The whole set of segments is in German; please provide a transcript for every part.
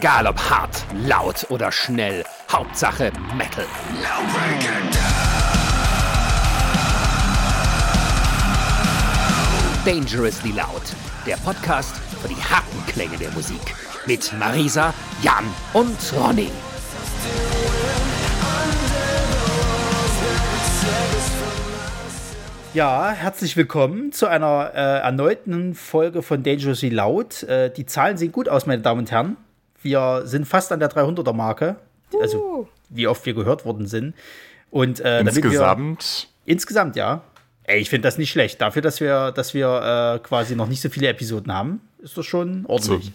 Egal ob hart, laut oder schnell, Hauptsache Metal. Dangerously Loud, der Podcast für die harten Klänge der Musik. Mit Marisa, Jan und Ronny. Ja, herzlich willkommen zu einer äh, erneuten Folge von Dangerously Loud. Äh, die Zahlen sehen gut aus, meine Damen und Herren. Wir sind fast an der 300er Marke, also wie oft wir gehört worden sind. Und äh, insgesamt? Wir, insgesamt, ja. Ey, ich finde das nicht schlecht. Dafür, dass wir, dass wir äh, quasi noch nicht so viele Episoden haben, ist das schon ordentlich. So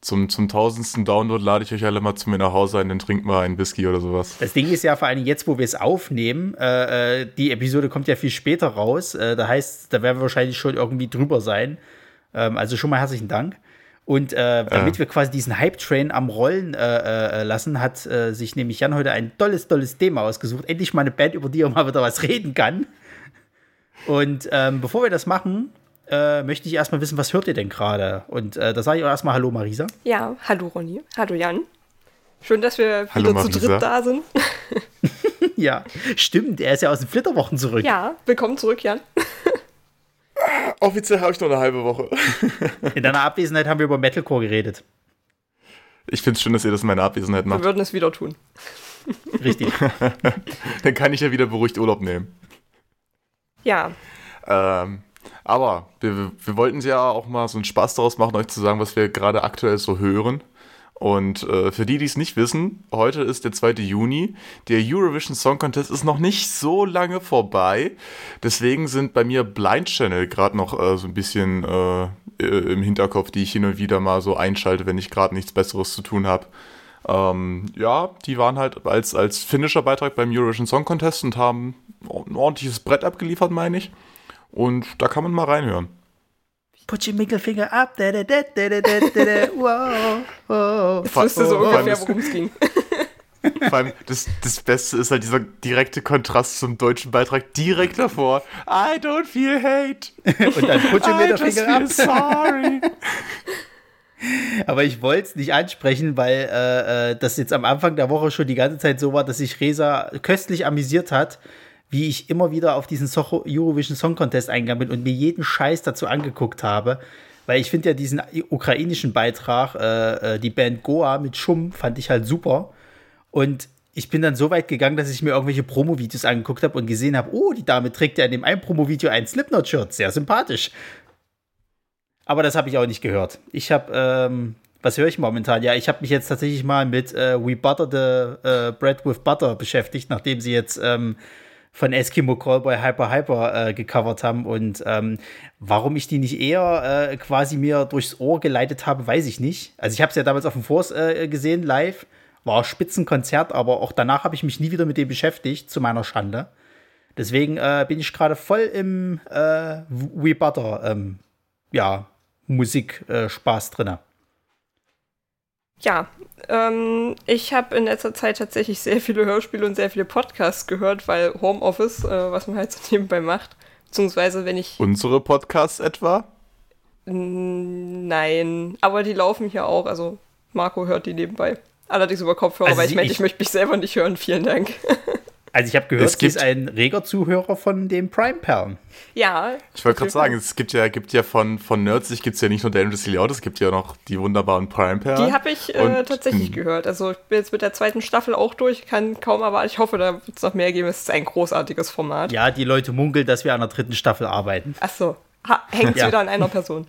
zum, zum tausendsten Download lade ich euch alle mal zu mir nach Hause ein, dann trinkt mal einen Whisky oder sowas. Das Ding ist ja vor allem jetzt, wo wir es aufnehmen, äh, äh, die Episode kommt ja viel später raus. Äh, da heißt, da werden wir wahrscheinlich schon irgendwie drüber sein. Ähm, also schon mal herzlichen Dank. Und äh, damit wir quasi diesen Hype-Train am Rollen äh, äh lassen, hat äh, sich nämlich Jan heute ein tolles, tolles Thema ausgesucht. Endlich mal eine Band, über die er mal wieder was reden kann. Und ähm, bevor wir das machen, äh, möchte ich erstmal wissen, was hört ihr denn gerade? Und äh, da sage ich auch erstmal Hallo Marisa. Ja, hallo Ronny. Hallo Jan. Schön, dass wir hallo, wieder Marisa. zu dritt da sind. ja, stimmt. Er ist ja aus den Flitterwochen zurück. Ja, willkommen zurück, Jan. Offiziell habe ich noch eine halbe Woche. In deiner Abwesenheit haben wir über Metalcore geredet. Ich finde es schön, dass ihr das in meiner Abwesenheit macht. Wir würden es wieder tun. Richtig. Dann kann ich ja wieder beruhigt Urlaub nehmen. Ja. Ähm, aber wir, wir wollten ja auch mal so einen Spaß daraus machen, euch zu sagen, was wir gerade aktuell so hören. Und äh, für die, die es nicht wissen, heute ist der 2. Juni. Der Eurovision Song Contest ist noch nicht so lange vorbei. Deswegen sind bei mir Blind Channel gerade noch äh, so ein bisschen äh, im Hinterkopf, die ich hin und wieder mal so einschalte, wenn ich gerade nichts Besseres zu tun habe. Ähm, ja, die waren halt als, als finnischer Beitrag beim Eurovision Song Contest und haben ein ordentliches Brett abgeliefert, meine ich. Und da kann man mal reinhören. Put your middle finger up. Da, da, da, da, da, da, da, wow, wow. Ich wusste so ungefähr, worum es ging. Vor allem, das, das Beste ist halt dieser direkte Kontrast zum deutschen Beitrag direkt davor. I don't feel hate. Und dann put your middle finger up. sorry. Aber ich wollte es nicht ansprechen, weil äh, äh, das jetzt am Anfang der Woche schon die ganze Zeit so war, dass sich Resa köstlich amüsiert hat, wie ich immer wieder auf diesen so Eurovision Song Contest eingegangen bin und mir jeden Scheiß dazu angeguckt habe. Weil ich finde ja diesen ukrainischen Beitrag, äh, äh, die Band Goa mit Schum, fand ich halt super. Und ich bin dann so weit gegangen, dass ich mir irgendwelche Promo-Videos angeguckt habe und gesehen habe, oh, die Dame trägt ja in dem einen Promo-Video ein Slipknot-Shirt. Sehr sympathisch. Aber das habe ich auch nicht gehört. Ich habe, ähm, was höre ich momentan? Ja, ich habe mich jetzt tatsächlich mal mit äh, We Butter the äh, Bread with Butter beschäftigt, nachdem sie jetzt ähm, von Eskimo Callboy Hyper Hyper äh, gecovert haben. Und ähm, warum ich die nicht eher äh, quasi mir durchs Ohr geleitet habe, weiß ich nicht. Also ich habe es ja damals auf dem Force äh, gesehen, live. War Spitzenkonzert, aber auch danach habe ich mich nie wieder mit dem beschäftigt, zu meiner Schande. Deswegen äh, bin ich gerade voll im äh, We Butter, ähm, ja, Musikspaß äh, drin. Ja, ähm, ich habe in letzter Zeit tatsächlich sehr viele Hörspiele und sehr viele Podcasts gehört, weil Homeoffice, äh, was man halt so nebenbei macht, beziehungsweise wenn ich. Unsere Podcasts etwa? Nein, aber die laufen hier auch, also Marco hört die nebenbei. Allerdings über Kopfhörer, also weil ich meinte, ich möchte mich selber nicht hören. Vielen Dank. Also ich habe gehört, es gibt, sie ist ein reger Zuhörer von den Prime-Perlen. Ja. Ich wollte gerade sagen, es gibt ja, gibt ja von, von Nerds, es gibt ja nicht nur Dangerous Layout, es gibt ja noch die wunderbaren Prime-Perlen. Die habe ich äh, tatsächlich gehört. Also ich bin jetzt mit der zweiten Staffel auch durch, kann kaum erwarten. Ich hoffe, da wird es noch mehr geben. Es ist ein großartiges Format. Ja, die Leute munkeln, dass wir an der dritten Staffel arbeiten. Ach so. Hängt es ja. wieder an einer Person.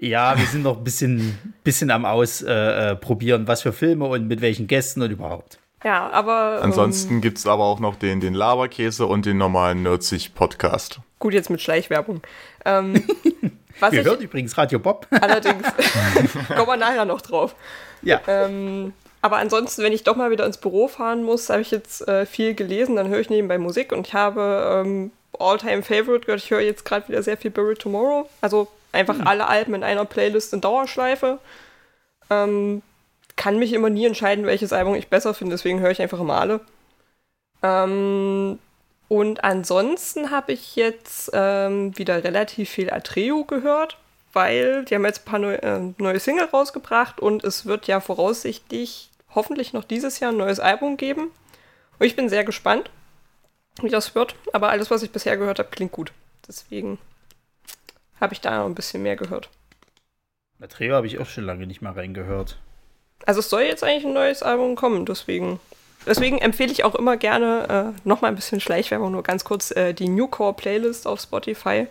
Ja, wir sind noch ein bisschen, bisschen am Ausprobieren, äh, äh was für Filme und mit welchen Gästen und überhaupt. Ja, aber. Ansonsten ähm, gibt es aber auch noch den, den Laberkäse und den normalen Nerdzig Podcast. Gut, jetzt mit Schleichwerbung. Ähm, was Wir hören übrigens Radio Bob. Allerdings. kommen wir nachher noch drauf. Ja. Ähm, aber ansonsten, wenn ich doch mal wieder ins Büro fahren muss, habe ich jetzt äh, viel gelesen, dann höre ich nebenbei Musik und ich habe ähm, All-Time Favorite gehört. Ich höre jetzt gerade wieder sehr viel Buried Tomorrow. Also einfach hm. alle Alben in einer Playlist in Dauerschleife. Ähm, kann mich immer nie entscheiden, welches Album ich besser finde, deswegen höre ich einfach immer alle. Ähm, und ansonsten habe ich jetzt ähm, wieder relativ viel Atreo gehört, weil die haben jetzt ein paar neue, äh, neue Single rausgebracht und es wird ja voraussichtlich hoffentlich noch dieses Jahr ein neues Album geben. Und ich bin sehr gespannt, wie das wird. Aber alles, was ich bisher gehört habe, klingt gut. Deswegen habe ich da noch ein bisschen mehr gehört. Trio habe ich auch schon lange nicht mal reingehört. Also es soll jetzt eigentlich ein neues Album kommen, deswegen. Deswegen empfehle ich auch immer gerne äh, nochmal ein bisschen Schleichwerbung, nur ganz kurz äh, die Newcore Playlist auf Spotify.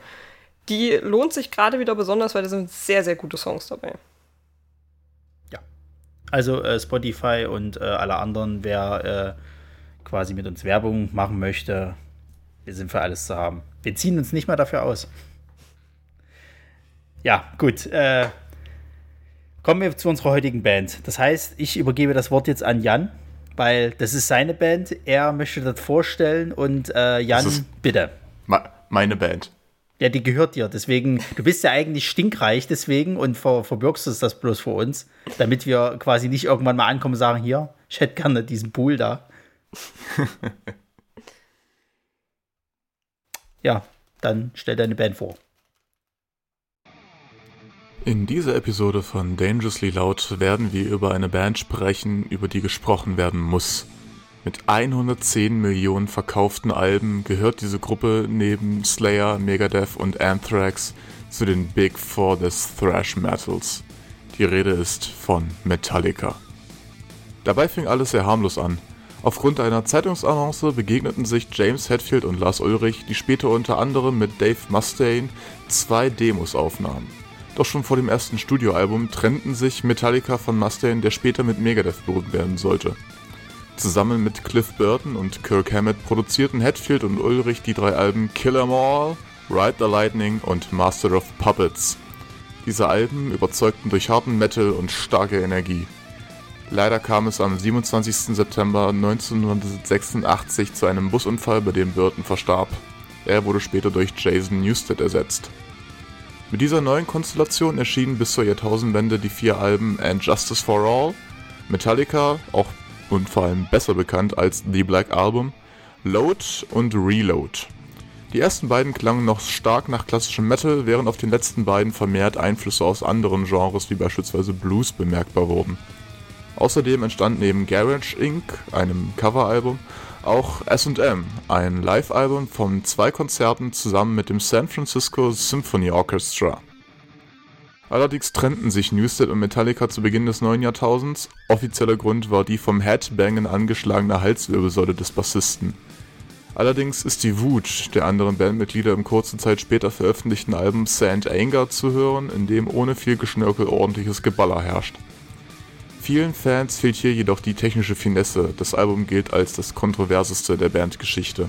Die lohnt sich gerade wieder besonders, weil da sind sehr, sehr gute Songs dabei. Ja. Also äh, Spotify und äh, alle anderen, wer äh, quasi mit uns Werbung machen möchte, wir sind für alles zu haben. Wir ziehen uns nicht mal dafür aus. Ja, gut. Äh, kommen wir zu unserer heutigen Band. Das heißt, ich übergebe das Wort jetzt an Jan, weil das ist seine Band. Er möchte das vorstellen und äh, Jan, bitte. Meine Band. Ja, die gehört dir. Deswegen, du bist ja eigentlich stinkreich deswegen und ver, verbirgst es das bloß vor uns, damit wir quasi nicht irgendwann mal ankommen und sagen, hier, ich hätte gerne diesen Pool da. ja, dann stell deine Band vor. In dieser Episode von Dangerously Loud werden wir über eine Band sprechen, über die gesprochen werden muss. Mit 110 Millionen verkauften Alben gehört diese Gruppe neben Slayer, Megadeth und Anthrax zu den Big Four des Thrash Metals. Die Rede ist von Metallica. Dabei fing alles sehr harmlos an. Aufgrund einer Zeitungsannonce begegneten sich James Hetfield und Lars Ulrich, die später unter anderem mit Dave Mustaine zwei Demos aufnahmen. Doch schon vor dem ersten Studioalbum trennten sich Metallica von Mustaine, der später mit Megadeth berühmt werden sollte. Zusammen mit Cliff Burton und Kirk Hammett produzierten Hetfield und Ulrich die drei Alben Kill 'Em All, Ride the Lightning und Master of Puppets. Diese Alben überzeugten durch harten Metal und starke Energie. Leider kam es am 27. September 1986 zu einem Busunfall, bei dem Burton verstarb. Er wurde später durch Jason Newsted ersetzt. Mit dieser neuen Konstellation erschienen bis zur Jahrtausendwende die vier Alben And Justice for All, Metallica, auch und vor allem besser bekannt als The Black Album, Load und Reload. Die ersten beiden klangen noch stark nach klassischem Metal, während auf den letzten beiden vermehrt Einflüsse aus anderen Genres wie beispielsweise Blues bemerkbar wurden. Außerdem entstand neben Garage Inc., einem Coveralbum, auch SM, ein Live-Album von zwei Konzerten zusammen mit dem San Francisco Symphony Orchestra. Allerdings trennten sich Newsted und Metallica zu Beginn des neuen Jahrtausends. Offizieller Grund war die vom Headbangen angeschlagene Halswirbelsäule des Bassisten. Allerdings ist die Wut der anderen Bandmitglieder im kurze Zeit später veröffentlichten Album Sand Anger zu hören, in dem ohne viel Geschnörkel ordentliches Geballer herrscht. Vielen Fans fehlt hier jedoch die technische Finesse, das Album gilt als das kontroverseste der Bandgeschichte.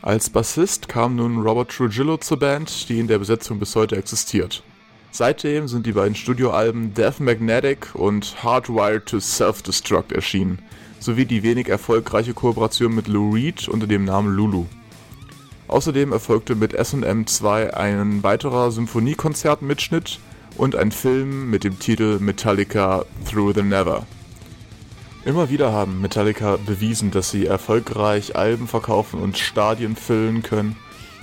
Als Bassist kam nun Robert Trujillo zur Band, die in der Besetzung bis heute existiert. Seitdem sind die beiden Studioalben Death Magnetic und Hardwired to Self-Destruct erschienen, sowie die wenig erfolgreiche Kooperation mit Lou Reed unter dem Namen Lulu. Außerdem erfolgte mit SM 2 ein weiterer Symphoniekonzertmitschnitt und ein Film mit dem Titel Metallica Through the Never. Immer wieder haben Metallica bewiesen, dass sie erfolgreich Alben verkaufen und Stadien füllen können.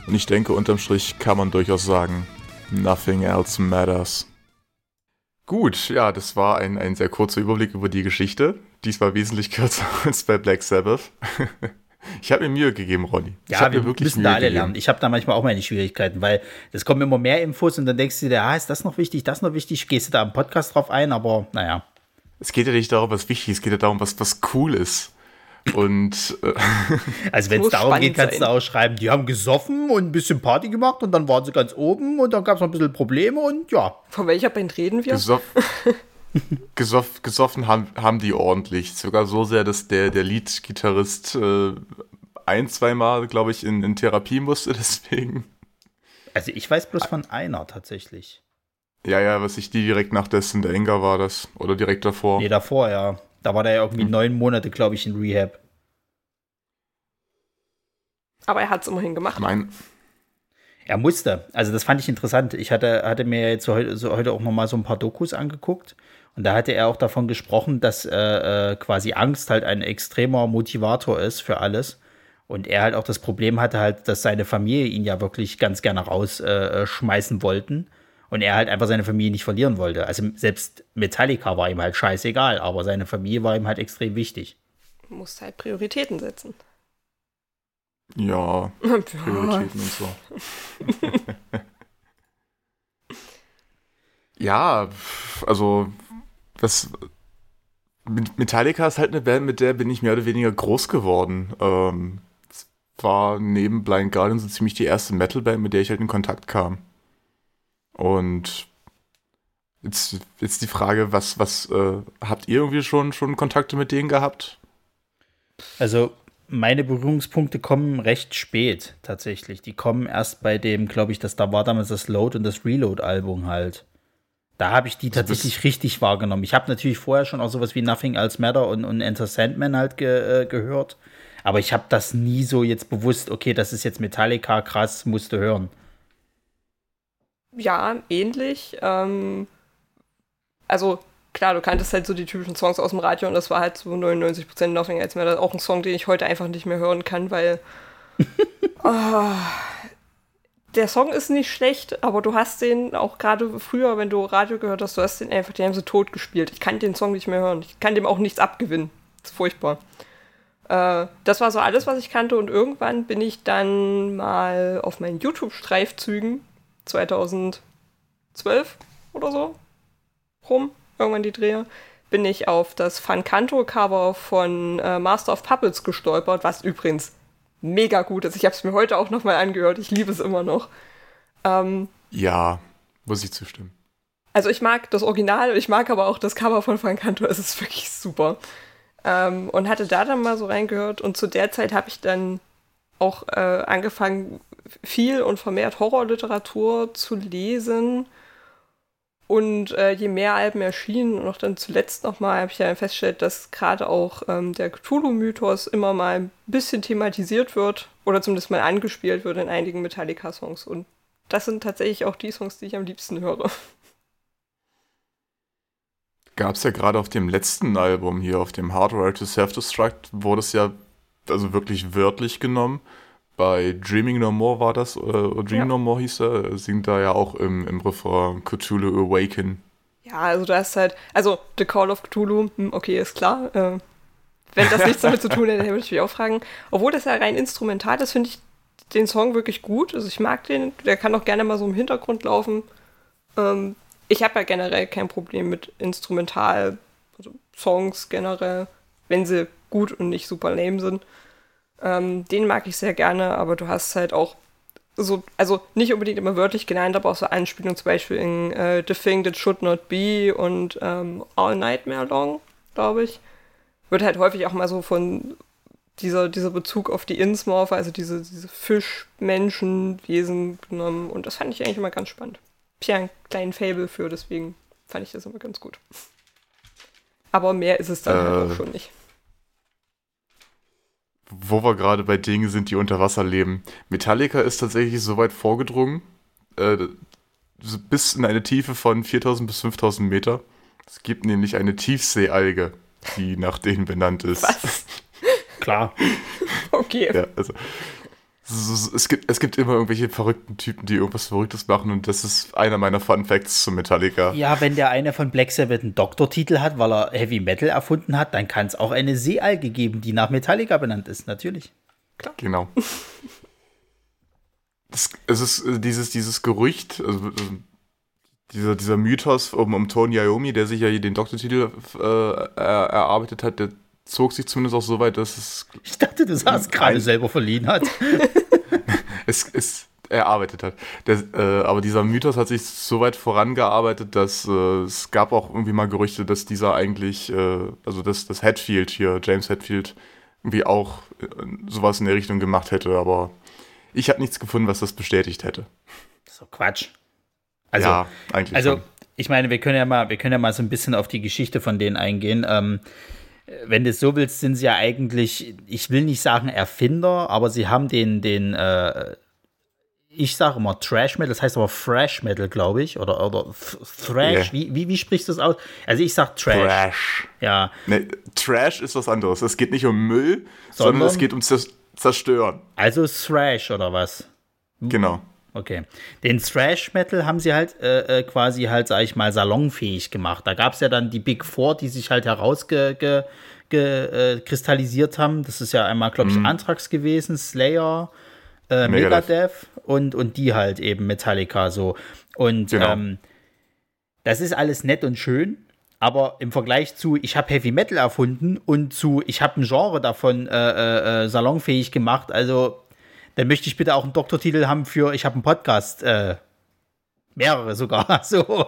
Und ich denke, unterm Strich kann man durchaus sagen, Nothing else matters. Gut, ja, das war ein, ein sehr kurzer Überblick über die Geschichte. Diesmal wesentlich kürzer als bei Black Sabbath. Ich habe mir Mühe gegeben, Ronny. Ja, wir wirklich müssen Mühe da alle gegeben. lernen. Ich habe da manchmal auch meine Schwierigkeiten, weil es kommen immer mehr Infos und dann denkst du dir, ah, ist das noch wichtig, das noch wichtig? Gehst du da im Podcast drauf ein, aber naja. Es geht ja nicht darum, was wichtig ist, es geht ja darum, was, was cool ist. Und äh, also wenn es darum geht, kannst sein. du auch schreiben, die haben gesoffen und ein bisschen Party gemacht und dann waren sie ganz oben und dann gab es noch ein bisschen Probleme und ja. Von welcher Band reden wir? Gesoff, gesoff, gesoffen haben, haben die ordentlich. Sogar so sehr, dass der, der Lead-Gitarrist äh, ein, zweimal, glaube ich, in, in Therapie musste, deswegen. Also ich weiß bloß von einer tatsächlich. Ja, ja, was ich die direkt nach dessen der Enger war das. Oder direkt davor. Nee, davor, ja. Da war der ja irgendwie hm. neun Monate, glaube ich, in Rehab. Aber er hat es immerhin gemacht. Mein er musste. Also das fand ich interessant. Ich hatte, hatte mir jetzt heute, so heute auch noch mal so ein paar Dokus angeguckt. Und da hatte er auch davon gesprochen, dass äh, äh, quasi Angst halt ein extremer Motivator ist für alles. Und er halt auch das Problem hatte halt, dass seine Familie ihn ja wirklich ganz gerne rausschmeißen äh, äh wollten. Und er halt einfach seine Familie nicht verlieren wollte. Also selbst Metallica war ihm halt scheißegal, aber seine Familie war ihm halt extrem wichtig. Du musst halt Prioritäten setzen. Ja, Prioritäten und so. ja, also das Metallica ist halt eine Band, mit der bin ich mehr oder weniger groß geworden. Ähm, war neben Blind Guardian so ziemlich die erste Metal-Band, mit der ich halt in Kontakt kam. Und jetzt, jetzt die Frage, was, was äh, habt ihr irgendwie schon, schon Kontakte mit denen gehabt? Also meine Berührungspunkte kommen recht spät tatsächlich. Die kommen erst bei dem, glaube ich, das da war damals das Load und das Reload-Album halt. Da habe ich die also tatsächlich richtig wahrgenommen. Ich habe natürlich vorher schon auch sowas wie Nothing Else Matter und, und Enter Sandman halt ge, äh, gehört. Aber ich habe das nie so jetzt bewusst, okay, das ist jetzt Metallica, krass, musste hören. Ja, ähnlich. Ähm, also klar, du kanntest halt so die typischen Songs aus dem Radio und das war halt so 99% Nothing Else Matter. Auch ein Song, den ich heute einfach nicht mehr hören kann, weil oh, der Song ist nicht schlecht, aber du hast den auch gerade früher, wenn du Radio gehört hast, du hast den einfach, die haben sie tot gespielt. Ich kann den Song nicht mehr hören. Ich kann dem auch nichts abgewinnen. Das ist furchtbar. Äh, das war so alles, was ich kannte und irgendwann bin ich dann mal auf meinen YouTube-Streifzügen 2012 oder so rum, irgendwann die Drehe, bin ich auf das Fancanto-Cover von äh, Master of Puppets gestolpert, was übrigens mega gut ist. Ich habe es mir heute auch nochmal angehört. Ich liebe es immer noch. Ähm, ja, muss ich zustimmen. Also ich mag das Original, ich mag aber auch das Cover von Fancanto. Es ist wirklich super. Ähm, und hatte da dann mal so reingehört. Und zu der Zeit habe ich dann auch äh, angefangen, viel und vermehrt Horrorliteratur zu lesen. Und äh, je mehr Alben erschienen und auch dann zuletzt nochmal, habe ich ja festgestellt, dass gerade auch ähm, der Cthulhu-Mythos immer mal ein bisschen thematisiert wird oder zumindest mal angespielt wird in einigen Metallica-Songs. Und das sind tatsächlich auch die Songs, die ich am liebsten höre. Gab es ja gerade auf dem letzten Album hier, auf dem Hardware to Self-Destruct, wurde es ja also wirklich wörtlich genommen bei Dreaming No More war das, oder Dream ja. No More hieß er, singt da ja auch im, im Refrain Cthulhu Awaken. Ja, also da ist halt, also The Call of Cthulhu, hm, okay, ist klar. Äh, wenn das nichts damit zu tun hätte, würde ich mich auch fragen. Obwohl das ja rein instrumental ist, finde ich den Song wirklich gut. Also ich mag den, der kann auch gerne mal so im Hintergrund laufen. Ähm, ich habe ja generell kein Problem mit Instrumental, also Songs generell, wenn sie gut und nicht super lame sind. Ähm, den mag ich sehr gerne, aber du hast halt auch so, also nicht unbedingt immer wörtlich genannt, aber auch so Anspielungen zum Beispiel in äh, The Thing That Should Not Be und ähm, All Nightmare Long, glaube ich. Wird halt häufig auch mal so von dieser, dieser Bezug auf die Innsmorpher, also diese, diese Fischmenschenwesen genommen und das fand ich eigentlich immer ganz spannend. Ich habe einen kleinen Fable für, deswegen fand ich das immer ganz gut. Aber mehr ist es dann äh. halt auch schon nicht wo wir gerade bei Dingen sind, die unter Wasser leben. Metallica ist tatsächlich so weit vorgedrungen, äh, bis in eine Tiefe von 4000 bis 5000 Meter. Es gibt nämlich eine Tiefseealge, die nach denen benannt ist. Was? Klar. Okay. Ja, also es gibt, es gibt immer irgendwelche verrückten Typen, die irgendwas Verrücktes machen und das ist einer meiner Fun Facts zu Metallica. Ja, wenn der eine von Black Sabbath einen Doktortitel hat, weil er Heavy Metal erfunden hat, dann kann es auch eine Seealge geben, die nach Metallica benannt ist, natürlich. Klar. Genau. es, es ist äh, dieses, dieses Gerücht, also, äh, dieser, dieser Mythos um, um Tony Iommi, der sich ja den Doktortitel äh, erarbeitet hat, der zog sich zumindest auch so weit, dass es. Ich dachte, du sagst gerade selber verliehen hat. es, es erarbeitet hat. Der, äh, aber dieser Mythos hat sich so weit vorangearbeitet, dass äh, es gab auch irgendwie mal Gerüchte, dass dieser eigentlich, äh, also dass das Hatfield hier, James Hatfield, irgendwie auch äh, sowas in der Richtung gemacht hätte, aber ich habe nichts gefunden, was das bestätigt hätte. So Quatsch. Also, ja, eigentlich. Also, schon. ich meine, wir können ja mal, wir können ja mal so ein bisschen auf die Geschichte von denen eingehen. Ähm, wenn du es so willst, sind sie ja eigentlich, ich will nicht sagen Erfinder, aber sie haben den, den, äh, ich sage immer Trash Metal, das heißt aber Fresh Metal, glaube ich, oder, oder Thrash, yeah. wie, wie, wie sprichst du das aus? Also ich sage Trash. Trash. Ja. Nee, Trash ist was anderes. Es geht nicht um Müll, sondern, sondern es geht um Zerstören. Also Thrash oder was? Genau. Okay. Den Thrash Metal haben sie halt äh, äh, quasi halt, sag ich mal, salonfähig gemacht. Da gab es ja dann die Big Four, die sich halt herauskristallisiert äh, haben. Das ist ja einmal, glaube ich, mhm. Anthrax gewesen, Slayer, äh, Megadeth. Megadeth und, und die halt eben Metallica so. Und genau. ähm, das ist alles nett und schön, aber im Vergleich zu, ich habe Heavy Metal erfunden und zu, ich habe ein Genre davon äh, äh, äh, salonfähig gemacht, also dann möchte ich bitte auch einen Doktortitel haben für, ich habe einen Podcast, äh, mehrere sogar, so.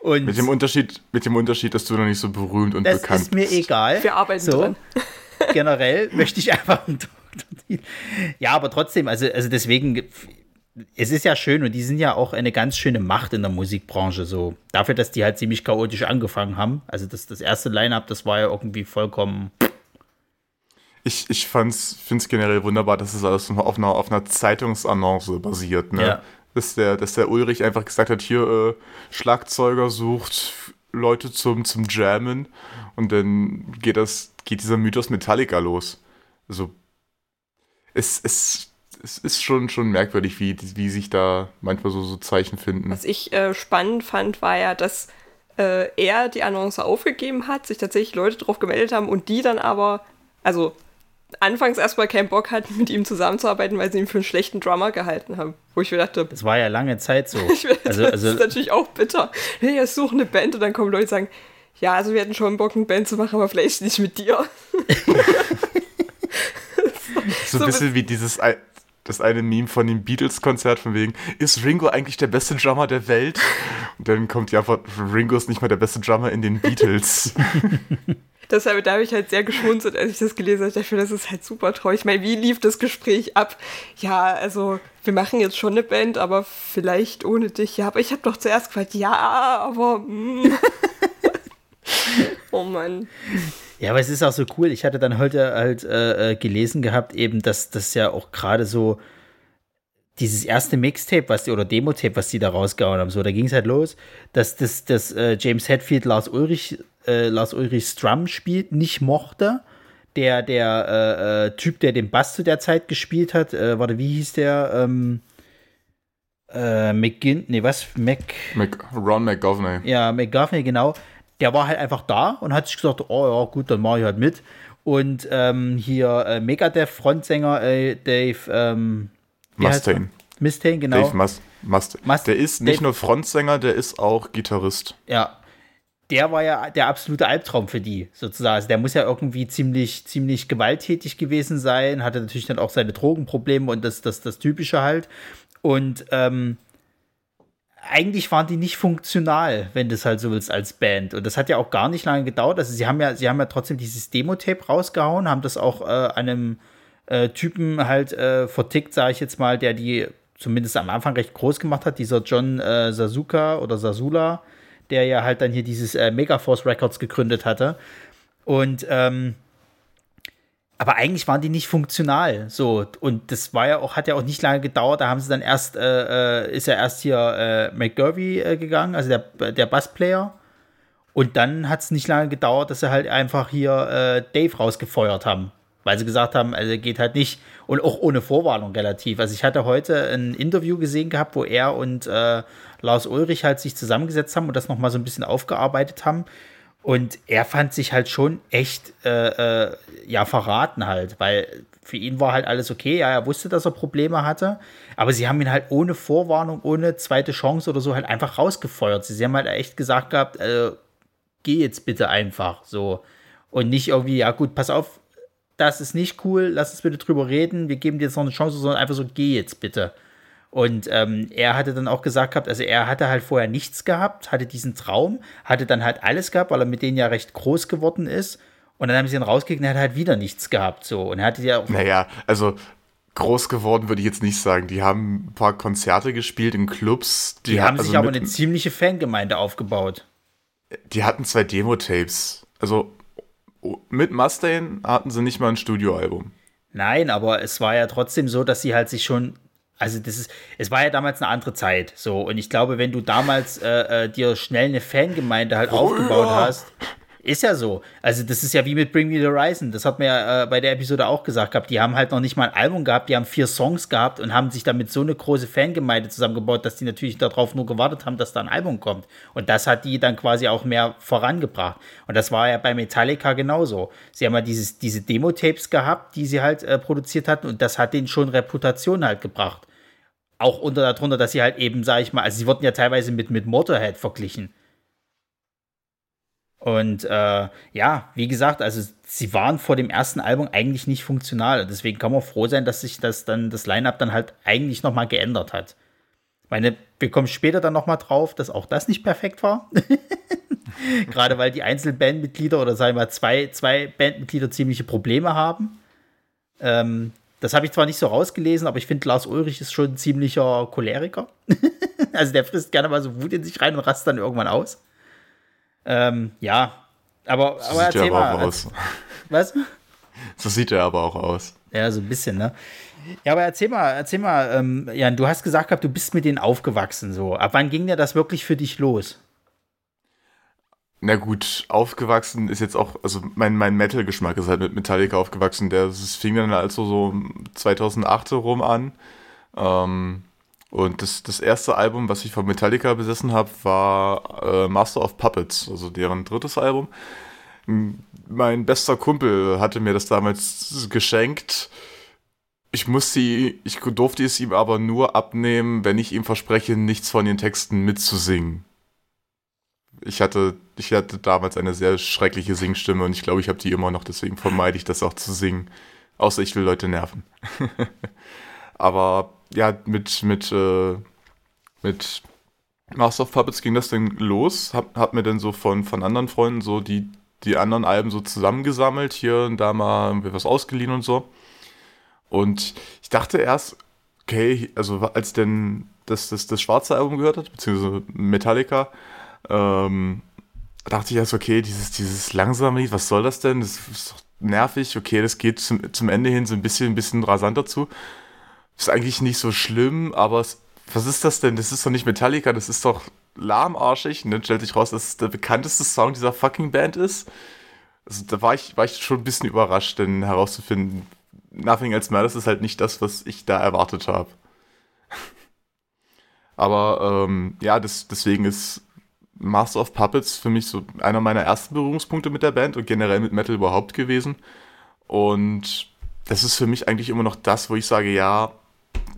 Und mit dem Unterschied, mit dem Unterschied, dass du noch nicht so berühmt und das bekannt bist. Das ist mir egal. Wir arbeiten so. dran. Generell möchte ich einfach einen Doktortitel. Ja, aber trotzdem, also, also deswegen, es ist ja schön und die sind ja auch eine ganz schöne Macht in der Musikbranche. So dafür, dass die halt ziemlich chaotisch angefangen haben. Also das, das erste Line-up, das war ja irgendwie vollkommen. Ich, ich finde es generell wunderbar, dass es alles auf einer, auf einer Zeitungsannonce basiert. Ne? Ja. Dass, der, dass der Ulrich einfach gesagt hat, hier äh, Schlagzeuger sucht Leute zum, zum Jammen und dann geht das, geht dieser Mythos Metallica los. Also es, es es ist schon, schon merkwürdig, wie, wie sich da manchmal so, so Zeichen finden. Was ich äh, spannend fand, war ja, dass äh, er die Annonce aufgegeben hat, sich tatsächlich Leute drauf gemeldet haben und die dann aber, also anfangs erstmal keinen Bock hatten, mit ihm zusammenzuarbeiten, weil sie ihn für einen schlechten Drummer gehalten haben. Wo ich mir dachte, das war ja lange Zeit so. ich mir, also, das also, ist natürlich auch bitter. Hey, ich suche eine Band und dann kommen Leute und sagen, ja, also wir hätten schon Bock, eine Band zu machen, aber vielleicht nicht mit dir. so, so ein bisschen wie dieses das eine Meme von dem Beatles-Konzert von wegen, ist Ringo eigentlich der beste Drummer der Welt? Und dann kommt die Antwort, Ringo ist nicht mal der beste Drummer in den Beatles. Deshalb, da habe ich halt sehr geschmunzelt, als ich das gelesen habe. Ich dachte, das ist halt super traurig. Ich meine, wie lief das Gespräch ab? Ja, also, wir machen jetzt schon eine Band, aber vielleicht ohne dich. Ja, aber ich habe doch zuerst gefragt, ja, aber. Mm. oh Mann. Ja, aber es ist auch so cool. Ich hatte dann heute halt äh, äh gelesen gehabt, eben, dass das ja auch gerade so dieses erste Mixtape, was die, oder Demo-Tape, was die da rausgehauen haben, so, da ging es halt los, dass das, das äh, James Hetfield Lars Ulrich, äh, Lars Ulrich Strum spielt, nicht mochte. Der, der äh, äh, Typ, der den Bass zu der Zeit gespielt hat, äh, warte, wie hieß der? Ähm, äh, McGinn, nee, was? Mac. Mac Ron McGovney. Ja, McGovney, genau der war halt einfach da und hat sich gesagt, oh ja, gut, dann mache ich halt mit. Und ähm, hier äh, Megadeth-Frontsänger äh, Dave ähm, Mustaine. Mustaine, genau. Dave Must Must Must der ist nicht Dave nur Frontsänger, der ist auch Gitarrist. Ja. Der war ja der absolute Albtraum für die, sozusagen. Also der muss ja irgendwie ziemlich, ziemlich gewalttätig gewesen sein, hatte natürlich dann auch seine Drogenprobleme und das, das, das Typische halt. Und ähm, eigentlich waren die nicht funktional, wenn du es halt so willst, als Band. Und das hat ja auch gar nicht lange gedauert. Also sie haben ja, sie haben ja trotzdem dieses Demo-Tape rausgehauen, haben das auch äh, einem äh, Typen halt äh, vertickt, sage ich jetzt mal, der die zumindest am Anfang recht groß gemacht hat, dieser John äh, Sasuka oder Sasula, der ja halt dann hier dieses äh, Megaforce Records gegründet hatte. Und ähm, aber eigentlich waren die nicht funktional. So, und das war ja auch, hat ja auch nicht lange gedauert. Da haben sie dann erst, äh, äh ist ja erst hier äh, McGurvey äh, gegangen, also der, der Bassplayer. Und dann hat es nicht lange gedauert, dass sie halt einfach hier äh, Dave rausgefeuert haben. Weil sie gesagt haben, also geht halt nicht. Und auch ohne Vorwarnung relativ. Also ich hatte heute ein Interview gesehen gehabt, wo er und äh, Lars Ulrich halt sich zusammengesetzt haben und das nochmal so ein bisschen aufgearbeitet haben. Und er fand sich halt schon echt, äh, äh, ja, verraten halt, weil für ihn war halt alles okay. Ja, er wusste, dass er Probleme hatte, aber sie haben ihn halt ohne Vorwarnung, ohne zweite Chance oder so halt einfach rausgefeuert. Sie haben halt echt gesagt gehabt, äh, geh jetzt bitte einfach so. Und nicht irgendwie, ja gut, pass auf, das ist nicht cool, lass uns bitte drüber reden, wir geben dir jetzt noch eine Chance, sondern einfach so, geh jetzt bitte. Und ähm, er hatte dann auch gesagt gehabt, also er hatte halt vorher nichts gehabt, hatte diesen Traum, hatte dann halt alles gehabt, weil er mit denen ja recht groß geworden ist. Und dann haben sie ihn rausgekriegt und er hat halt wieder nichts gehabt. So. Und er hatte ja auch. Naja, also groß geworden würde ich jetzt nicht sagen. Die haben ein paar Konzerte gespielt in Clubs. Die, die haben also sich aber eine ziemliche Fangemeinde aufgebaut. Die hatten zwei Demo-Tapes. Also mit Mustaine hatten sie nicht mal ein Studioalbum. Nein, aber es war ja trotzdem so, dass sie halt sich schon also das ist, es war ja damals eine andere Zeit, so und ich glaube, wenn du damals äh, äh, dir schnell eine Fangemeinde halt oh, aufgebaut ja. hast, Ist ja so. Also, das ist ja wie mit Bring Me the Horizon. Das hat man ja äh, bei der Episode auch gesagt gehabt. Die haben halt noch nicht mal ein Album gehabt, die haben vier Songs gehabt und haben sich damit so eine große Fangemeinde zusammengebaut, dass die natürlich darauf nur gewartet haben, dass da ein Album kommt. Und das hat die dann quasi auch mehr vorangebracht. Und das war ja bei Metallica genauso. Sie haben ja dieses, diese Demo-Tapes gehabt, die sie halt äh, produziert hatten und das hat denen schon Reputation halt gebracht. Auch unter darunter, dass sie halt eben, sag ich mal, also sie wurden ja teilweise mit, mit Motorhead verglichen. Und äh, ja, wie gesagt, also sie waren vor dem ersten Album eigentlich nicht funktional. Deswegen kann man froh sein, dass sich das dann das Line-up dann halt eigentlich noch mal geändert hat. Ich meine, wir kommen später dann noch mal drauf, dass auch das nicht perfekt war. Gerade weil die einzelnen Bandmitglieder oder sagen wir mal zwei, zwei Bandmitglieder ziemliche Probleme haben. Ähm, das habe ich zwar nicht so rausgelesen, aber ich finde, Lars Ulrich ist schon ein ziemlicher Choleriker. also der frisst gerne mal so Wut in sich rein und rast dann irgendwann aus. Ähm, ja, aber, So aber sieht er aber mal. auch aus. Was? So sieht er aber auch aus. Ja, so ein bisschen, ne? Ja, aber erzähl mal, erzähl mal, ähm, Jan, du hast gesagt gehabt, du bist mit denen aufgewachsen, so. Ab wann ging denn das wirklich für dich los? Na gut, aufgewachsen ist jetzt auch, also mein, mein Metal-Geschmack ist halt mit Metallica aufgewachsen. Der, das fing dann also so 2008 rum an. Ähm, und das, das erste Album, was ich von Metallica besessen habe, war äh, Master of Puppets, also deren drittes Album. Mein bester Kumpel hatte mir das damals geschenkt. Ich muss sie, ich durfte es ihm aber nur abnehmen, wenn ich ihm verspreche, nichts von den Texten mitzusingen. Ich hatte, ich hatte damals eine sehr schreckliche Singstimme und ich glaube, ich habe die immer noch, deswegen vermeide ich das auch zu singen. Außer ich will Leute nerven. Aber ja, mit, mit, äh, mit Master of Puppets ging das dann los. Hab, hab mir dann so von, von anderen Freunden so die, die anderen Alben so zusammengesammelt, hier und da mal was ausgeliehen und so. Und ich dachte erst, okay, also als denn das, das, das schwarze Album gehört hat, beziehungsweise Metallica, ähm, dachte ich erst, okay, dieses, dieses langsame Lied, was soll das denn? Das ist doch nervig, okay, das geht zum, zum Ende hin so ein bisschen, ein bisschen rasanter zu. Ist eigentlich nicht so schlimm, aber was ist das denn? Das ist doch nicht Metallica, das ist doch lahmarschig. Und dann stellt sich raus, dass es der bekannteste Song dieser fucking Band ist. Also da war ich, war ich schon ein bisschen überrascht, denn herauszufinden, Nothing Else Matters ist halt nicht das, was ich da erwartet habe. Aber ähm, ja, das, deswegen ist Master of Puppets für mich so einer meiner ersten Berührungspunkte mit der Band und generell mit Metal überhaupt gewesen. Und das ist für mich eigentlich immer noch das, wo ich sage, ja,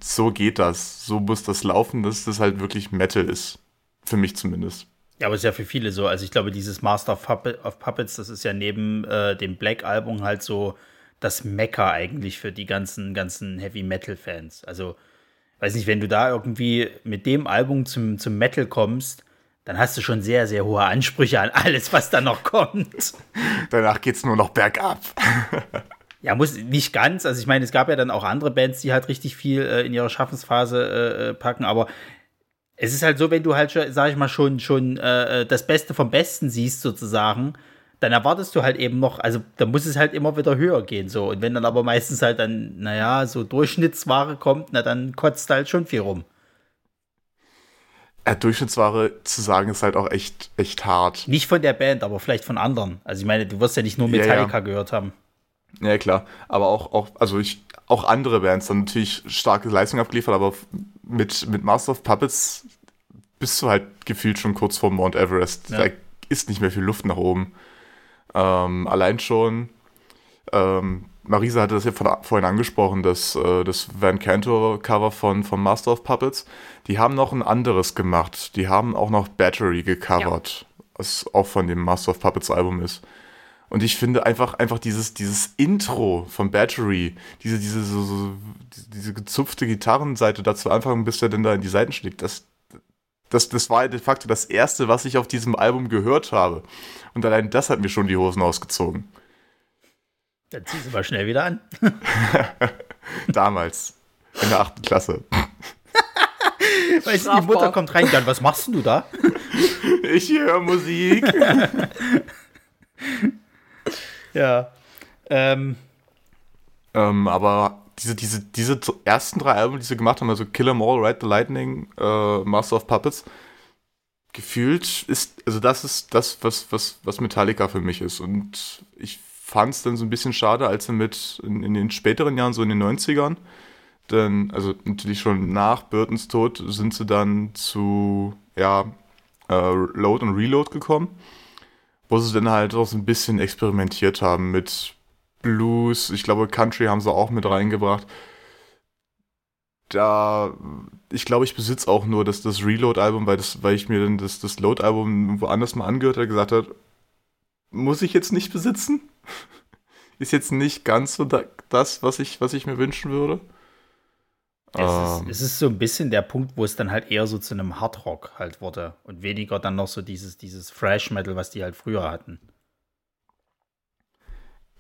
so geht das, so muss das laufen, dass das halt wirklich Metal ist. Für mich zumindest. Ja, aber es ist ja für viele so. Also ich glaube, dieses Master of, Puppet, of Puppets, das ist ja neben äh, dem Black-Album halt so das Mecker eigentlich für die ganzen, ganzen Heavy-Metal-Fans. Also, weiß nicht, wenn du da irgendwie mit dem Album zum, zum Metal kommst, dann hast du schon sehr, sehr hohe Ansprüche an alles, was da noch kommt. Danach geht's nur noch bergab. Ja, muss nicht ganz. Also ich meine, es gab ja dann auch andere Bands, die halt richtig viel äh, in ihrer Schaffensphase äh, äh, packen, aber es ist halt so, wenn du halt, schon, sag ich mal, schon, schon äh, das Beste vom Besten siehst, sozusagen, dann erwartest du halt eben noch, also da muss es halt immer wieder höher gehen. So. Und wenn dann aber meistens halt dann, naja, so Durchschnittsware kommt, na dann kotzt halt schon viel rum. Ja, Durchschnittsware zu sagen ist halt auch echt, echt hart. Nicht von der Band, aber vielleicht von anderen. Also ich meine, du wirst ja nicht nur Ja, ja. Metallica gehört haben. Ja, klar. Aber auch, auch, also ich, auch andere Bands haben natürlich starke Leistung abgeliefert, aber mit, mit Master of Puppets bist du halt gefühlt schon kurz vor Mount Everest. Ja. Da ist nicht mehr viel Luft nach oben. Ähm, allein schon, ähm, Marisa hatte das ja von, vorhin angesprochen, das, äh, das Van Cantor-Cover von, von Master of Puppets. Die haben noch ein anderes gemacht. Die haben auch noch Battery gecovert, was auch von dem Master of Puppets Album ist. Und ich finde einfach, einfach dieses, dieses Intro von Battery, diese, diese, so, so, diese- gezupfte Gitarrenseite dazu anfangen, bis er denn da in die Seiten schlägt, das, das, das war de facto das erste, was ich auf diesem Album gehört habe. Und allein das hat mir schon die Hosen ausgezogen. Dann zieh sie mal schnell wieder an. Damals. In der achten Klasse. Weißt du, die. Mutter kommt rein, dann, was machst denn du da? Ich höre Musik. Ja. Ähm, ähm, aber diese, diese, diese ersten drei Alben, die sie gemacht haben, also Kill 'Em All, Ride the Lightning, äh, Master of Puppets, gefühlt ist, also das ist das, was, was, was Metallica für mich ist. Und ich fand es dann so ein bisschen schade, als er mit in, in, den späteren Jahren, so in den 90ern, dann, also natürlich schon nach Burtons Tod, sind sie dann zu, ja, äh, Load und Reload gekommen, wo sie dann halt auch so ein bisschen experimentiert haben mit Blues, ich glaube Country haben sie auch mit reingebracht da, ich glaube, ich besitze auch nur das, das Reload-Album, weil, weil ich mir dann das, das Load-Album woanders mal angehört habe, gesagt hat, muss ich jetzt nicht besitzen? Ist jetzt nicht ganz so da, das, was ich, was ich mir wünschen würde. Es, ähm. ist, es ist so ein bisschen der Punkt, wo es dann halt eher so zu einem Hardrock halt wurde und weniger dann noch so dieses, dieses Thrash-Metal, was die halt früher hatten.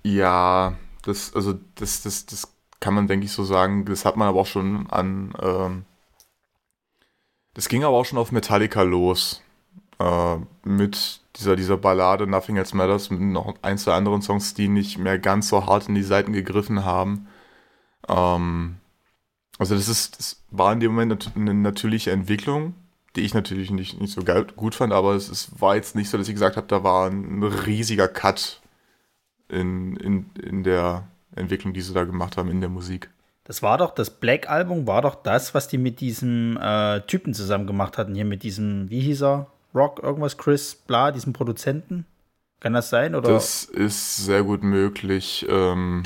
Ja, das, also das, das, das kann man, denke ich, so sagen. Das hat man aber auch schon an. Ähm, das ging aber auch schon auf Metallica los. Äh, mit dieser, dieser Ballade Nothing Else Matters, mit noch ein, zwei anderen Songs, die nicht mehr ganz so hart in die Seiten gegriffen haben. Ähm, also, das ist, das war in dem Moment eine natürliche Entwicklung, die ich natürlich nicht, nicht so geil, gut fand, aber es, es war jetzt nicht so, dass ich gesagt habe, da war ein riesiger Cut in, in, in der Entwicklung, die sie da gemacht haben in der Musik. Das war doch, das Black Album war doch das, was die mit diesem äh, Typen zusammen gemacht hatten, hier mit diesem, wie hieß er? Rock, irgendwas, Chris, bla, diesem Produzenten. Kann das sein? Oder? Das ist sehr gut möglich. Ähm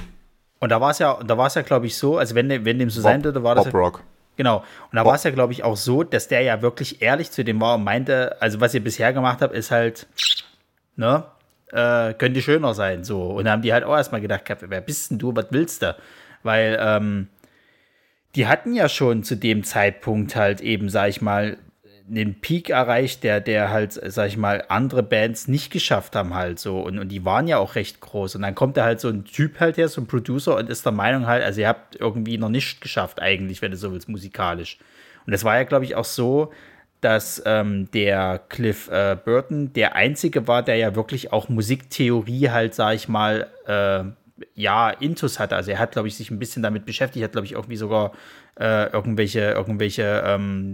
und da war es ja, da war es ja, glaube ich, so, also wenn, wenn dem so Bob, sein würde, war das. Bob ja, Rock. Genau. Und da war es ja, glaube ich, auch so, dass der ja wirklich ehrlich zu dem war und meinte, also was ihr bisher gemacht habt, ist halt, ne, äh, könnte schöner sein. So. Und dann haben die halt auch erstmal gedacht, wer bist denn du, was willst du? Weil ähm, die hatten ja schon zu dem Zeitpunkt halt eben, sag ich mal, den Peak erreicht, der, der halt, sag ich mal, andere Bands nicht geschafft haben halt so. Und, und die waren ja auch recht groß. Und dann kommt da halt so ein Typ halt her, so ein Producer und ist der Meinung halt, also ihr habt irgendwie noch nichts geschafft eigentlich, wenn du so willst, musikalisch. Und das war ja, glaube ich, auch so, dass ähm, der Cliff äh, Burton der einzige war, der ja wirklich auch Musiktheorie halt, sag ich mal, äh, ja, Intus hatte. Also er hat, glaube ich, sich ein bisschen damit beschäftigt, hat, glaube ich, irgendwie sogar äh, irgendwelche, irgendwelche, ähm,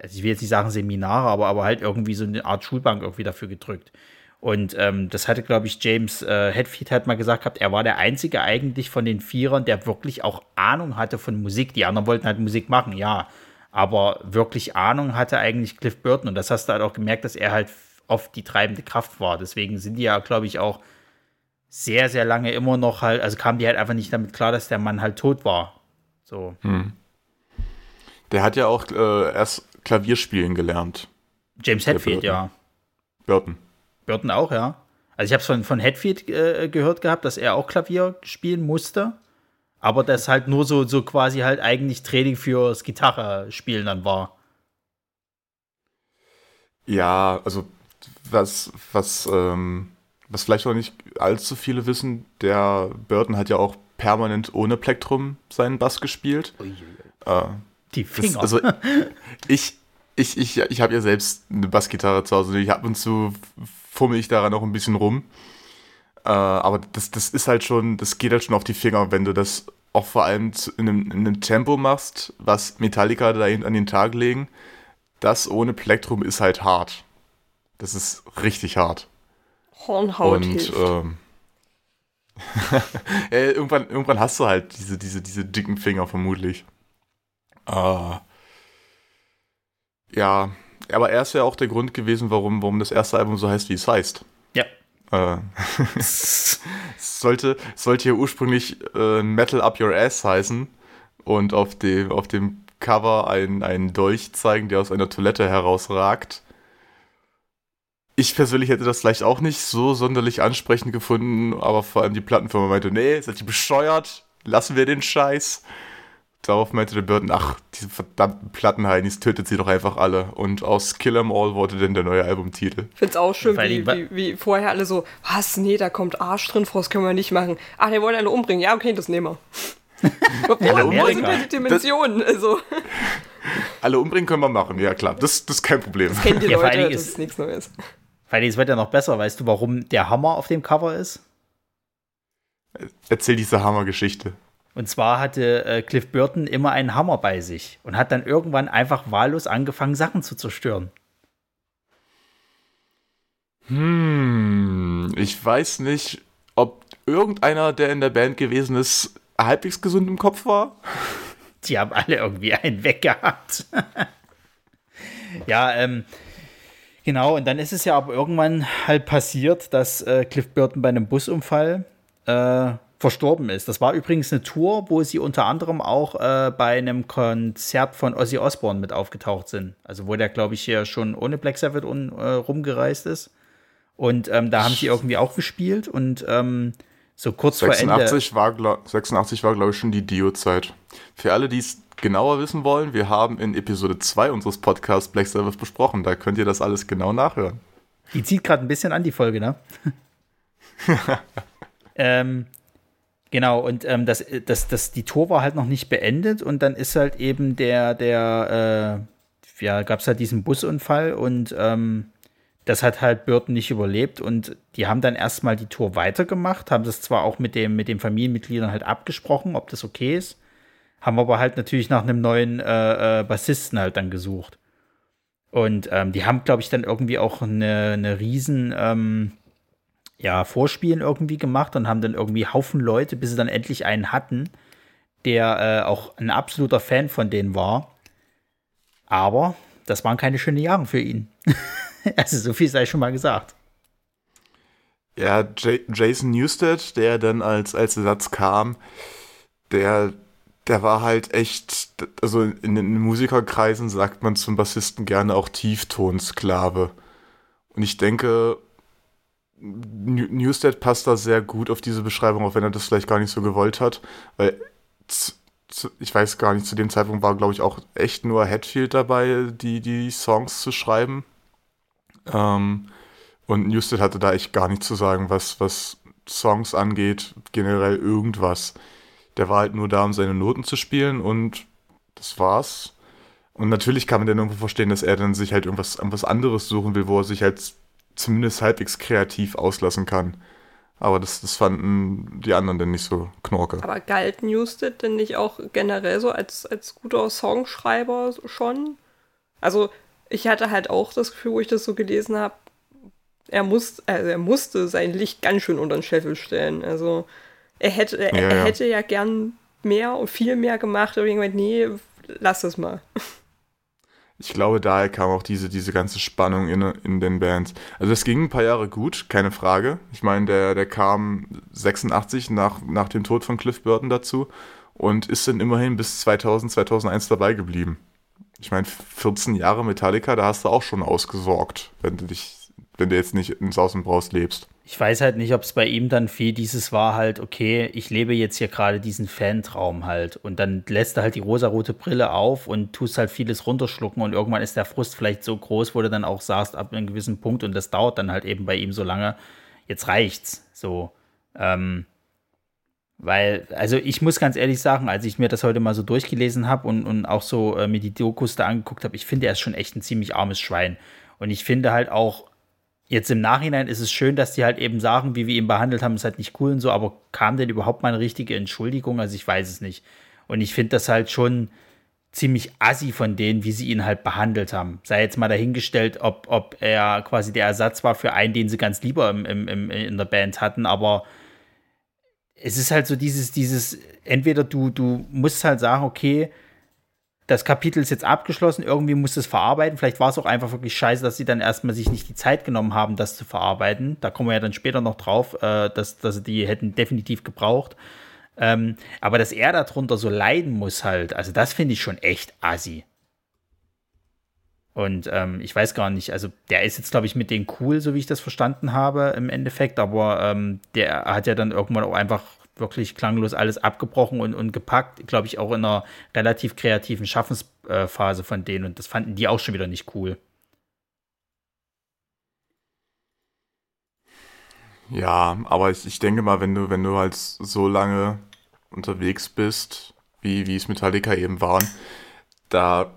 also ich will jetzt nicht sagen Seminare, aber, aber halt irgendwie so eine Art Schulbank irgendwie dafür gedrückt. Und ähm, das hatte, glaube ich, James äh, Hetfield halt mal gesagt gehabt, er war der Einzige eigentlich von den Vierern, der wirklich auch Ahnung hatte von Musik. Die anderen wollten halt Musik machen, ja. Aber wirklich Ahnung hatte eigentlich Cliff Burton. Und das hast du halt auch gemerkt, dass er halt oft die treibende Kraft war. Deswegen sind die ja, glaube ich, auch sehr, sehr lange immer noch halt, also kamen die halt einfach nicht damit klar, dass der Mann halt tot war. So. Hm. Der hat ja auch äh, erst Klavierspielen gelernt. James Hetfield, ja. Burton. Burton auch, ja. Also ich habe es von, von Hetfield äh, gehört gehabt, dass er auch Klavier spielen musste. Aber das halt nur so, so quasi halt eigentlich Training fürs Gitarre-Spielen dann war. Ja, also was, was, ähm, was vielleicht auch nicht allzu viele wissen, der Burton hat ja auch permanent ohne Plektrum seinen Bass gespielt. Äh, Die Finger. Das, also ich, ich, ich, ich habe ja selbst eine Bassgitarre zu Hause. Ich ab und zu fummel ich daran auch ein bisschen rum. Äh, aber das, das ist halt schon, das geht halt schon auf die Finger, wenn du das auch vor allem in einem, in einem Tempo machst, was Metallica da an den Tag legen. Das ohne Plektrum ist halt hart. Das ist richtig hart. Hornhaut Und hilft. Ähm, irgendwann, irgendwann hast du halt diese, diese, diese dicken Finger vermutlich. Äh, ja, aber er ist ja auch der Grund gewesen, warum, warum das erste Album so heißt, wie es heißt. Äh, sollte, sollte hier ursprünglich äh, Metal Up Your Ass heißen und auf dem, auf dem Cover einen, einen Dolch zeigen, der aus einer Toilette herausragt. Ich persönlich hätte das vielleicht auch nicht so sonderlich ansprechend gefunden, aber vor allem die Plattenfirma meinte, nee, seid ihr bescheuert? Lassen wir den Scheiß. Darauf meinte der Burton, ach, diese verdammten Plattenheinis, tötet sie doch einfach alle. Und aus Kill 'em All wurde dann der neue Albumtitel. Ich find's auch schön, wie, wie, wie, vorher alle so, was, nee, da kommt Arsch drin vor, das können wir nicht machen. Ach, der wollte alle umbringen. Ja, okay, das nehmen wir. Wo, wo sind denn die Dimensionen? Das, also. Alle umbringen können wir machen, ja klar, das, das ist kein Problem. Das kennen die ja, Leute, das ist, ist nichts Neues. Vor allem, es wird ja noch besser, weißt du, warum der Hammer auf dem Cover ist? Erzähl diese Hammergeschichte. Und zwar hatte äh, Cliff Burton immer einen Hammer bei sich und hat dann irgendwann einfach wahllos angefangen, Sachen zu zerstören. Hm, ich weiß nicht, ob irgendeiner, der in der Band gewesen ist, halbwegs gesund im Kopf war. Die haben alle irgendwie einen weggehabt. ja, ähm, genau. Und dann ist es ja aber irgendwann halt passiert, dass äh, Cliff Burton bei einem Busunfall äh, verstorben ist. Das war übrigens eine Tour, wo sie unter anderem auch äh, bei einem Konzert von Ozzy Osbourne mit aufgetaucht sind. Also wo der, glaube ich, hier schon ohne Black Sabbath un, äh, rumgereist ist. Und ähm, da haben sie irgendwie auch gespielt und ähm, so kurz 86 vor Ende. War, 86 war, glaube ich, schon die Dio-Zeit. Für alle, die es genauer wissen wollen, wir haben in Episode 2 unseres Podcasts Black Sabbath besprochen. Da könnt ihr das alles genau nachhören. Die zieht gerade ein bisschen an, die Folge, ne? ähm, Genau, und ähm, das, das, das, die Tour war halt noch nicht beendet und dann ist halt eben der, der, äh, ja, gab es halt diesen Busunfall und ähm, das hat halt Burton nicht überlebt und die haben dann erstmal die Tour weitergemacht, haben das zwar auch mit dem, mit den Familienmitgliedern halt abgesprochen, ob das okay ist, haben aber halt natürlich nach einem neuen äh, äh, Bassisten halt dann gesucht. Und ähm, die haben, glaube ich, dann irgendwie auch eine, eine riesen, ähm, ja, Vorspielen irgendwie gemacht und haben dann irgendwie Haufen Leute, bis sie dann endlich einen hatten, der äh, auch ein absoluter Fan von denen war. Aber das waren keine schönen Jahre für ihn. also so viel sei schon mal gesagt. Ja, J Jason Newsted, der dann als, als Ersatz kam, der, der war halt echt, also in den Musikerkreisen sagt man zum Bassisten gerne auch Tieftonsklave. Und ich denke, Newstead passt da sehr gut auf diese Beschreibung, auch wenn er das vielleicht gar nicht so gewollt hat, weil ich weiß gar nicht, zu dem Zeitpunkt war, glaube ich, auch echt nur Hatfield dabei, die, die Songs zu schreiben. Ähm, und Newstead hatte da echt gar nichts zu sagen, was, was Songs angeht, generell irgendwas. Der war halt nur da, um seine Noten zu spielen und das war's. Und natürlich kann man dann irgendwo verstehen, dass er dann sich halt irgendwas, irgendwas anderes suchen will, wo er sich halt zumindest halbwegs kreativ auslassen kann. Aber das, das fanden die anderen dann nicht so knorke. Aber galt Newsted denn nicht auch generell so als, als guter Songschreiber schon? Also, ich hatte halt auch das Gefühl, wo ich das so gelesen habe, er, muss, also er musste sein Licht ganz schön unter den Scheffel stellen. Also, er hätte, er, ja, ja. er hätte ja gern mehr und viel mehr gemacht, aber irgendwann, nee, lass es mal. Ich glaube, daher kam auch diese, diese ganze Spannung in, in den Bands. Also es ging ein paar Jahre gut, keine Frage. Ich meine, der, der kam 86 nach, nach dem Tod von Cliff Burton dazu und ist dann immerhin bis 2000, 2001 dabei geblieben. Ich meine, 14 Jahre Metallica, da hast du auch schon ausgesorgt, wenn du dich, wenn du jetzt nicht in Saus und Braus lebst ich weiß halt nicht, ob es bei ihm dann viel dieses war halt, okay, ich lebe jetzt hier gerade diesen Fantraum halt und dann lässt er halt die rosarote Brille auf und tust halt vieles runterschlucken und irgendwann ist der Frust vielleicht so groß, wo du dann auch sagst, ab einem gewissen Punkt und das dauert dann halt eben bei ihm so lange, jetzt reicht's, so, ähm, weil, also ich muss ganz ehrlich sagen, als ich mir das heute mal so durchgelesen habe und, und auch so äh, mir die Dokus da angeguckt habe, ich finde, er ist schon echt ein ziemlich armes Schwein. Und ich finde halt auch, Jetzt im Nachhinein ist es schön, dass die halt eben sagen, wie wir ihn behandelt haben, ist halt nicht cool und so, aber kam denn überhaupt mal eine richtige Entschuldigung? Also ich weiß es nicht. Und ich finde das halt schon ziemlich assi von denen, wie sie ihn halt behandelt haben. Sei jetzt mal dahingestellt, ob, ob er quasi der Ersatz war für einen, den sie ganz lieber im, im, im, in der Band hatten, aber es ist halt so dieses, dieses, entweder du, du musst halt sagen, okay, das Kapitel ist jetzt abgeschlossen, irgendwie muss es verarbeiten. Vielleicht war es auch einfach wirklich scheiße, dass sie dann erstmal sich nicht die Zeit genommen haben, das zu verarbeiten. Da kommen wir ja dann später noch drauf, äh, dass, dass sie die hätten definitiv gebraucht. Ähm, aber dass er darunter so leiden muss halt, also das finde ich schon echt assi. Und ähm, ich weiß gar nicht, also der ist jetzt, glaube ich, mit denen cool, so wie ich das verstanden habe im Endeffekt, aber ähm, der hat ja dann irgendwann auch einfach wirklich klanglos alles abgebrochen und, und gepackt, glaube ich, auch in einer relativ kreativen Schaffensphase von denen. Und das fanden die auch schon wieder nicht cool. Ja, aber ich, ich denke mal, wenn du, wenn du halt so lange unterwegs bist, wie, wie es Metallica eben waren, da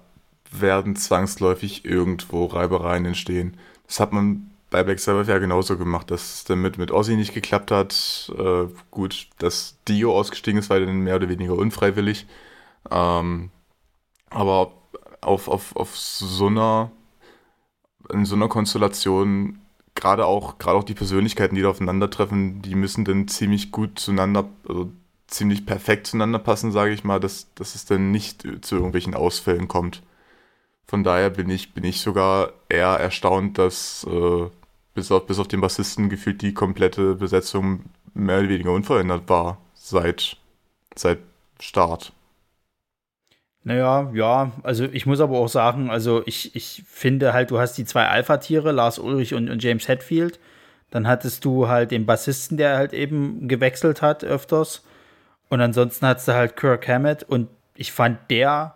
werden zwangsläufig irgendwo Reibereien entstehen. Das hat man bei Black Sabbath ja genauso gemacht, dass es dann mit, mit Ozzy nicht geklappt hat. Äh, gut, dass Dio ausgestiegen ist, war dann mehr oder weniger unfreiwillig. Ähm, aber auf, auf, auf so einer, in so einer Konstellation gerade auch, gerade auch die Persönlichkeiten, die da aufeinandertreffen, die müssen dann ziemlich gut zueinander, also ziemlich perfekt zueinander passen, sage ich mal, dass, dass es dann nicht zu irgendwelchen Ausfällen kommt. Von daher bin ich, bin ich sogar eher erstaunt, dass äh, bis, auf, bis auf den Bassisten gefühlt die komplette Besetzung mehr oder weniger unverändert war seit, seit Start. Naja, ja, also ich muss aber auch sagen, also ich, ich finde halt, du hast die zwei Alpha-Tiere, Lars Ulrich und, und James Hetfield. Dann hattest du halt den Bassisten, der halt eben gewechselt hat öfters. Und ansonsten hattest du halt Kirk Hammett und ich fand, der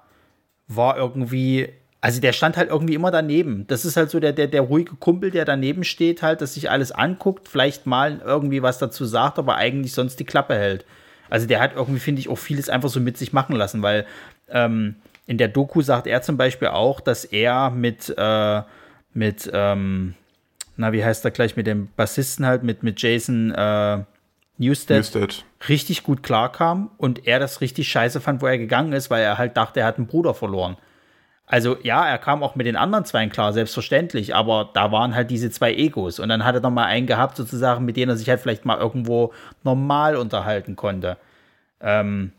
war irgendwie, also der stand halt irgendwie immer daneben. Das ist halt so der, der, der ruhige Kumpel, der daneben steht, halt, dass sich alles anguckt, vielleicht mal irgendwie was dazu sagt, aber eigentlich sonst die Klappe hält. Also der hat irgendwie, finde ich, auch vieles einfach so mit sich machen lassen, weil ähm, in der Doku sagt er zum Beispiel auch, dass er mit, äh, mit ähm, na, wie heißt er gleich, mit dem Bassisten halt, mit, mit Jason äh, Newsted, Newsted, richtig gut klarkam und er das richtig scheiße fand, wo er gegangen ist, weil er halt dachte, er hat einen Bruder verloren. Also ja, er kam auch mit den anderen zwei klar, selbstverständlich, aber da waren halt diese zwei Egos und dann hat er noch mal einen gehabt, sozusagen, mit denen er sich halt vielleicht mal irgendwo normal unterhalten konnte. Ähm,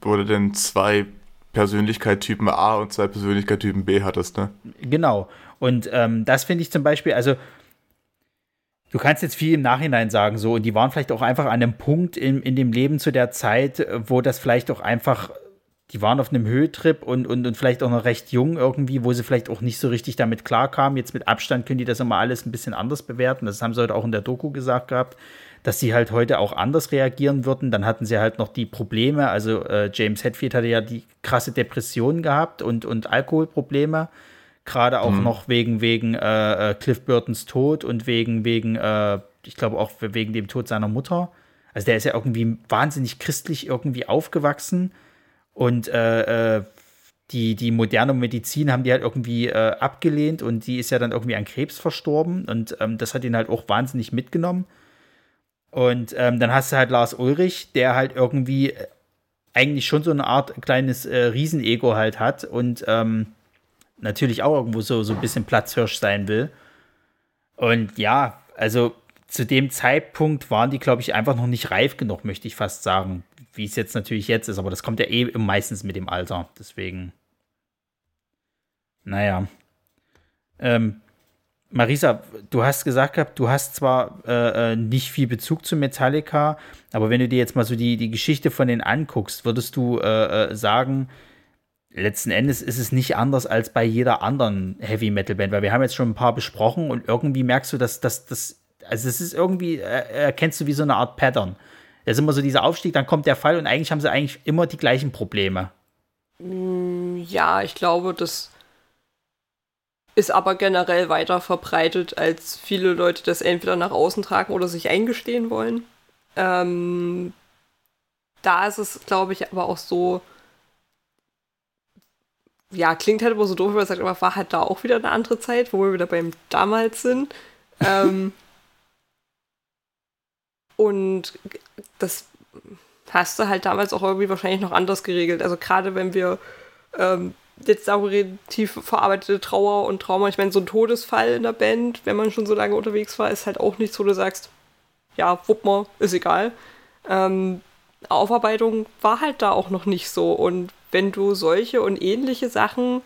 Wurde denn zwei Persönlichkeitstypen A und zwei Persönlichkeitstypen B hattest, ne? Genau. Und ähm, das finde ich zum Beispiel, also du kannst jetzt viel im Nachhinein sagen, so, und die waren vielleicht auch einfach an einem Punkt in, in dem Leben zu der Zeit, wo das vielleicht auch einfach, die waren auf einem Höhetrip und, und, und vielleicht auch noch recht jung irgendwie, wo sie vielleicht auch nicht so richtig damit klarkamen. Jetzt mit Abstand können die das immer alles ein bisschen anders bewerten. Das haben sie heute auch in der Doku gesagt gehabt, dass sie halt heute auch anders reagieren würden. Dann hatten sie halt noch die Probleme. Also äh, James Hetfield hatte ja die krasse Depression gehabt und, und Alkoholprobleme. Gerade auch mhm. noch wegen, wegen äh, äh, Cliff Burtons Tod und wegen, wegen äh, ich glaube auch wegen dem Tod seiner Mutter. Also der ist ja irgendwie wahnsinnig christlich irgendwie aufgewachsen und äh, äh, die, die moderne Medizin haben die halt irgendwie äh, abgelehnt und die ist ja dann irgendwie an Krebs verstorben und ähm, das hat ihn halt auch wahnsinnig mitgenommen. Und ähm, dann hast du halt Lars Ulrich, der halt irgendwie eigentlich schon so eine Art kleines äh, Riesenego halt hat und ähm, natürlich auch irgendwo so, so ein bisschen Platzhirsch sein will. Und ja, also zu dem Zeitpunkt waren die, glaube ich, einfach noch nicht reif genug, möchte ich fast sagen. Wie es jetzt natürlich jetzt ist, aber das kommt ja eh meistens mit dem Alter. Deswegen. Naja. Ähm, Marisa, du hast gesagt gehabt, du hast zwar äh, äh, nicht viel Bezug zu Metallica, aber wenn du dir jetzt mal so die, die Geschichte von denen anguckst, würdest du äh, äh sagen, letzten Endes ist es nicht anders als bei jeder anderen Heavy Metal Band, weil wir haben jetzt schon ein paar besprochen und irgendwie merkst du, dass das, also es ist irgendwie, äh, erkennst du wie so eine Art Pattern. Da ist immer so dieser Aufstieg, dann kommt der Fall und eigentlich haben sie eigentlich immer die gleichen Probleme. Mm, ja, ich glaube, das ist aber generell weiter verbreitet, als viele Leute das entweder nach außen tragen oder sich eingestehen wollen. Ähm, da ist es, glaube ich, aber auch so, ja, klingt halt immer so doof, wenn man sagt, aber war halt da auch wieder eine andere Zeit, wo wir wieder beim damals sind. ähm, und das hast du halt damals auch irgendwie wahrscheinlich noch anders geregelt. Also gerade wenn wir ähm, jetzt darüber tief verarbeitete Trauer und Trauma, ich meine, so ein Todesfall in der Band, wenn man schon so lange unterwegs war, ist halt auch nicht so, du sagst, ja, wupp mal, ist egal. Ähm, Aufarbeitung war halt da auch noch nicht so. Und wenn du solche und ähnliche Sachen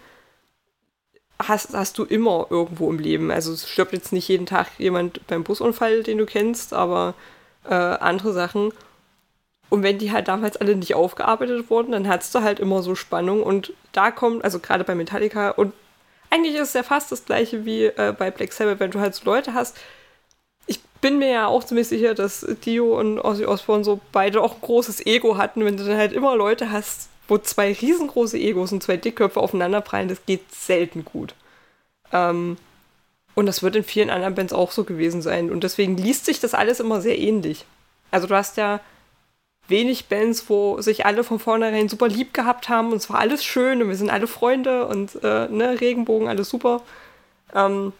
hast, hast du immer irgendwo im Leben. Also es stirbt jetzt nicht jeden Tag jemand beim Busunfall, den du kennst, aber äh, andere Sachen. Und wenn die halt damals alle nicht aufgearbeitet wurden, dann hattest du halt immer so Spannung. Und da kommt, also gerade bei Metallica, und eigentlich ist es ja fast das gleiche wie äh, bei Black Sabbath, wenn du halt so Leute hast, bin mir ja auch ziemlich sicher, dass Dio und Ozzy Osbourne so beide auch ein großes Ego hatten. Wenn du dann halt immer Leute hast, wo zwei riesengroße Egos und zwei Dickköpfe aufeinanderprallen, das geht selten gut. Ähm, und das wird in vielen anderen Bands auch so gewesen sein. Und deswegen liest sich das alles immer sehr ähnlich. Also du hast ja wenig Bands, wo sich alle von vornherein super lieb gehabt haben und es war alles schön und wir sind alle Freunde und äh, ne, Regenbogen, alles super. Ähm,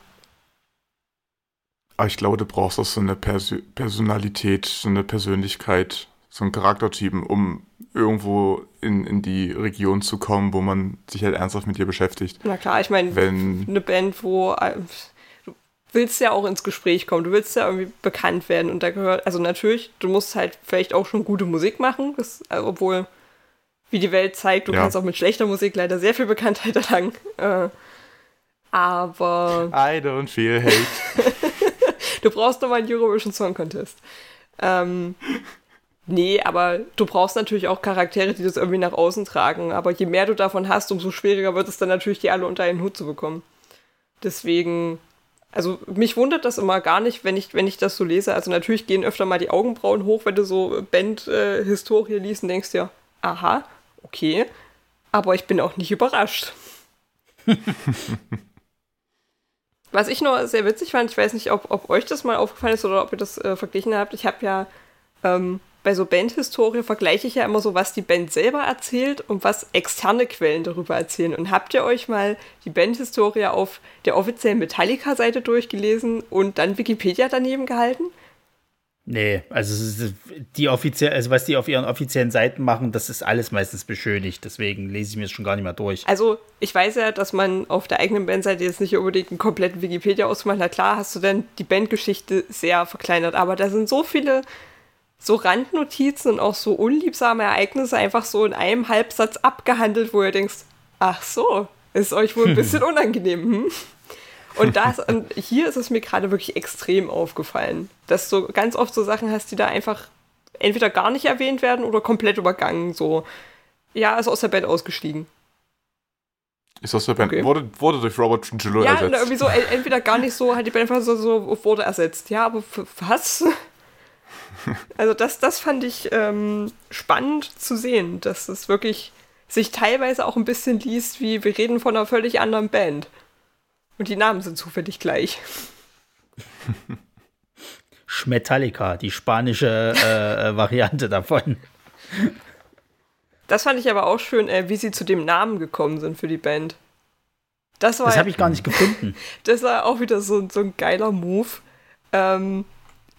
aber ich glaube, du brauchst auch so eine Pers Personalität, so eine Persönlichkeit, so ein Charaktertypen, um irgendwo in, in die Region zu kommen, wo man sich halt ernsthaft mit dir beschäftigt. Na klar, ich meine, eine Band, wo äh, willst ja auch ins Gespräch kommen, du willst ja irgendwie bekannt werden und da gehört, also natürlich, du musst halt vielleicht auch schon gute Musik machen, das, also obwohl, wie die Welt zeigt, du ja. kannst auch mit schlechter Musik leider sehr viel Bekanntheit erlangen. Äh, aber. I don't feel hate. du brauchst nochmal einen Eurovision Song Contest. Ähm, nee, aber du brauchst natürlich auch Charaktere, die das irgendwie nach außen tragen. Aber je mehr du davon hast, umso schwieriger wird es dann natürlich, die alle unter einen Hut zu bekommen. Deswegen also mich wundert das immer gar nicht, wenn ich, wenn ich das so lese. Also natürlich gehen öfter mal die Augenbrauen hoch, wenn du so Band-Historie äh, liest und denkst dir, aha, okay. Aber ich bin auch nicht überrascht. Was ich nur sehr witzig fand, ich weiß nicht, ob, ob euch das mal aufgefallen ist oder ob ihr das äh, verglichen habt. Ich habe ja ähm, bei so Bandhistorie vergleiche ich ja immer so, was die Band selber erzählt und was externe Quellen darüber erzählen. Und habt ihr euch mal die Bandhistorie auf der offiziellen Metallica-Seite durchgelesen und dann Wikipedia daneben gehalten? Nee, also die offiziell, also was die auf ihren offiziellen Seiten machen, das ist alles meistens beschönigt. Deswegen lese ich mir das schon gar nicht mehr durch. Also ich weiß ja, dass man auf der eigenen Bandseite jetzt nicht unbedingt einen kompletten Wikipedia ausmacht. Na klar, hast du dann die Bandgeschichte sehr verkleinert, aber da sind so viele so Randnotizen und auch so unliebsame Ereignisse einfach so in einem Halbsatz abgehandelt, wo ihr denkst, ach so, ist euch wohl ein bisschen unangenehm. Hm? Und das, und hier ist es mir gerade wirklich extrem aufgefallen, dass du ganz oft so Sachen hast, die da einfach entweder gar nicht erwähnt werden oder komplett übergangen. So, ja, ist aus der Band ausgestiegen. Ist aus der Band, okay. wurde, wurde durch Robert Trujillo ja, ersetzt. Ja, irgendwie so, entweder gar nicht so, hat die Band einfach so, so wurde ersetzt. Ja, aber was? Also das, das fand ich ähm, spannend zu sehen, dass es wirklich sich teilweise auch ein bisschen liest, wie wir reden von einer völlig anderen Band. Und die Namen sind zufällig gleich. Schmetallika, die spanische äh, äh, Variante davon. Das fand ich aber auch schön, äh, wie sie zu dem Namen gekommen sind für die Band. Das, das habe ich gar nicht gefunden. das war auch wieder so, so ein geiler Move. Ähm,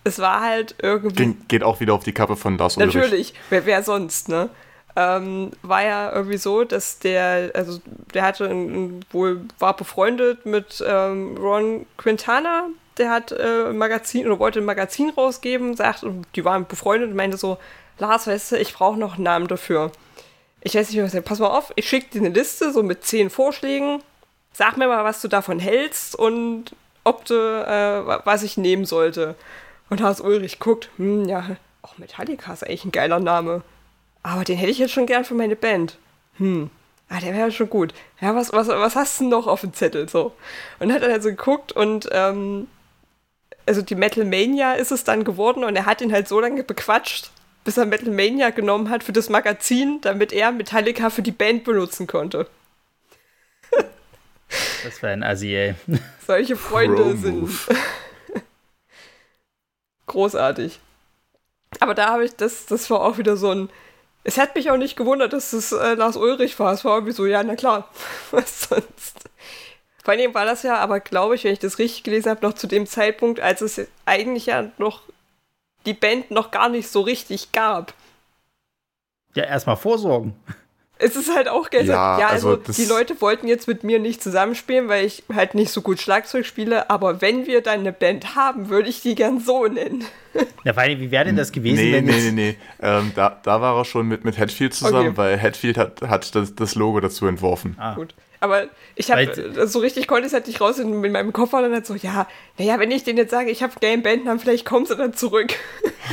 es war halt irgendwie. Ge geht auch wieder auf die Kappe von Lars Ulrich. Natürlich, wer, wer sonst, ne? Ähm, war ja irgendwie so, dass der, also der hatte ein, wohl, war befreundet mit ähm, Ron Quintana, der hat äh, ein Magazin oder wollte ein Magazin rausgeben, sagt, die waren befreundet und meinte so, Lars, weißt du, ich brauche noch einen Namen dafür. Ich weiß nicht, was pass mal auf, ich schicke dir eine Liste so mit zehn Vorschlägen, sag mir mal, was du davon hältst und ob du, äh, was ich nehmen sollte. Und Lars Ulrich guckt, hm, ja, auch Metallica ist eigentlich ein geiler Name. Aber den hätte ich jetzt schon gern für meine Band. Hm, ah, der wäre schon gut. Ja, was, was, was hast du noch auf dem Zettel? So. Und hat dann also geguckt und, ähm, also die Metal Mania ist es dann geworden und er hat ihn halt so lange bequatscht, bis er Metal Mania genommen hat für das Magazin, damit er Metallica für die Band benutzen konnte. Das wäre ein Assi, ey. Solche Freunde sind großartig. Aber da habe ich, das, das war auch wieder so ein. Es hat mich auch nicht gewundert, dass es äh, Lars Ulrich war. Es war irgendwie so, ja, na klar, was sonst. Vor allem war das ja aber, glaube ich, wenn ich das richtig gelesen habe, noch zu dem Zeitpunkt, als es eigentlich ja noch die Band noch gar nicht so richtig gab. Ja, erstmal vorsorgen es ist halt auch geil. Ja, ja also, also die Leute wollten jetzt mit mir nicht zusammenspielen, weil ich halt nicht so gut Schlagzeug spiele, aber wenn wir dann eine Band haben, würde ich die gern so nennen. Ja, weil, wie wäre denn das gewesen? Nee, wenn nee, nee, nee. Ähm, da, da war er schon mit, mit Hatfield zusammen, okay. weil Hatfield hat, hat das, das Logo dazu entworfen. Ah. Gut. Aber ich habe so richtig konnte ich es halt nicht raus in, in meinem Koffer und dann halt so, ja, naja, wenn ich denen jetzt sage, ich habe Game Band, dann vielleicht kommen sie dann zurück.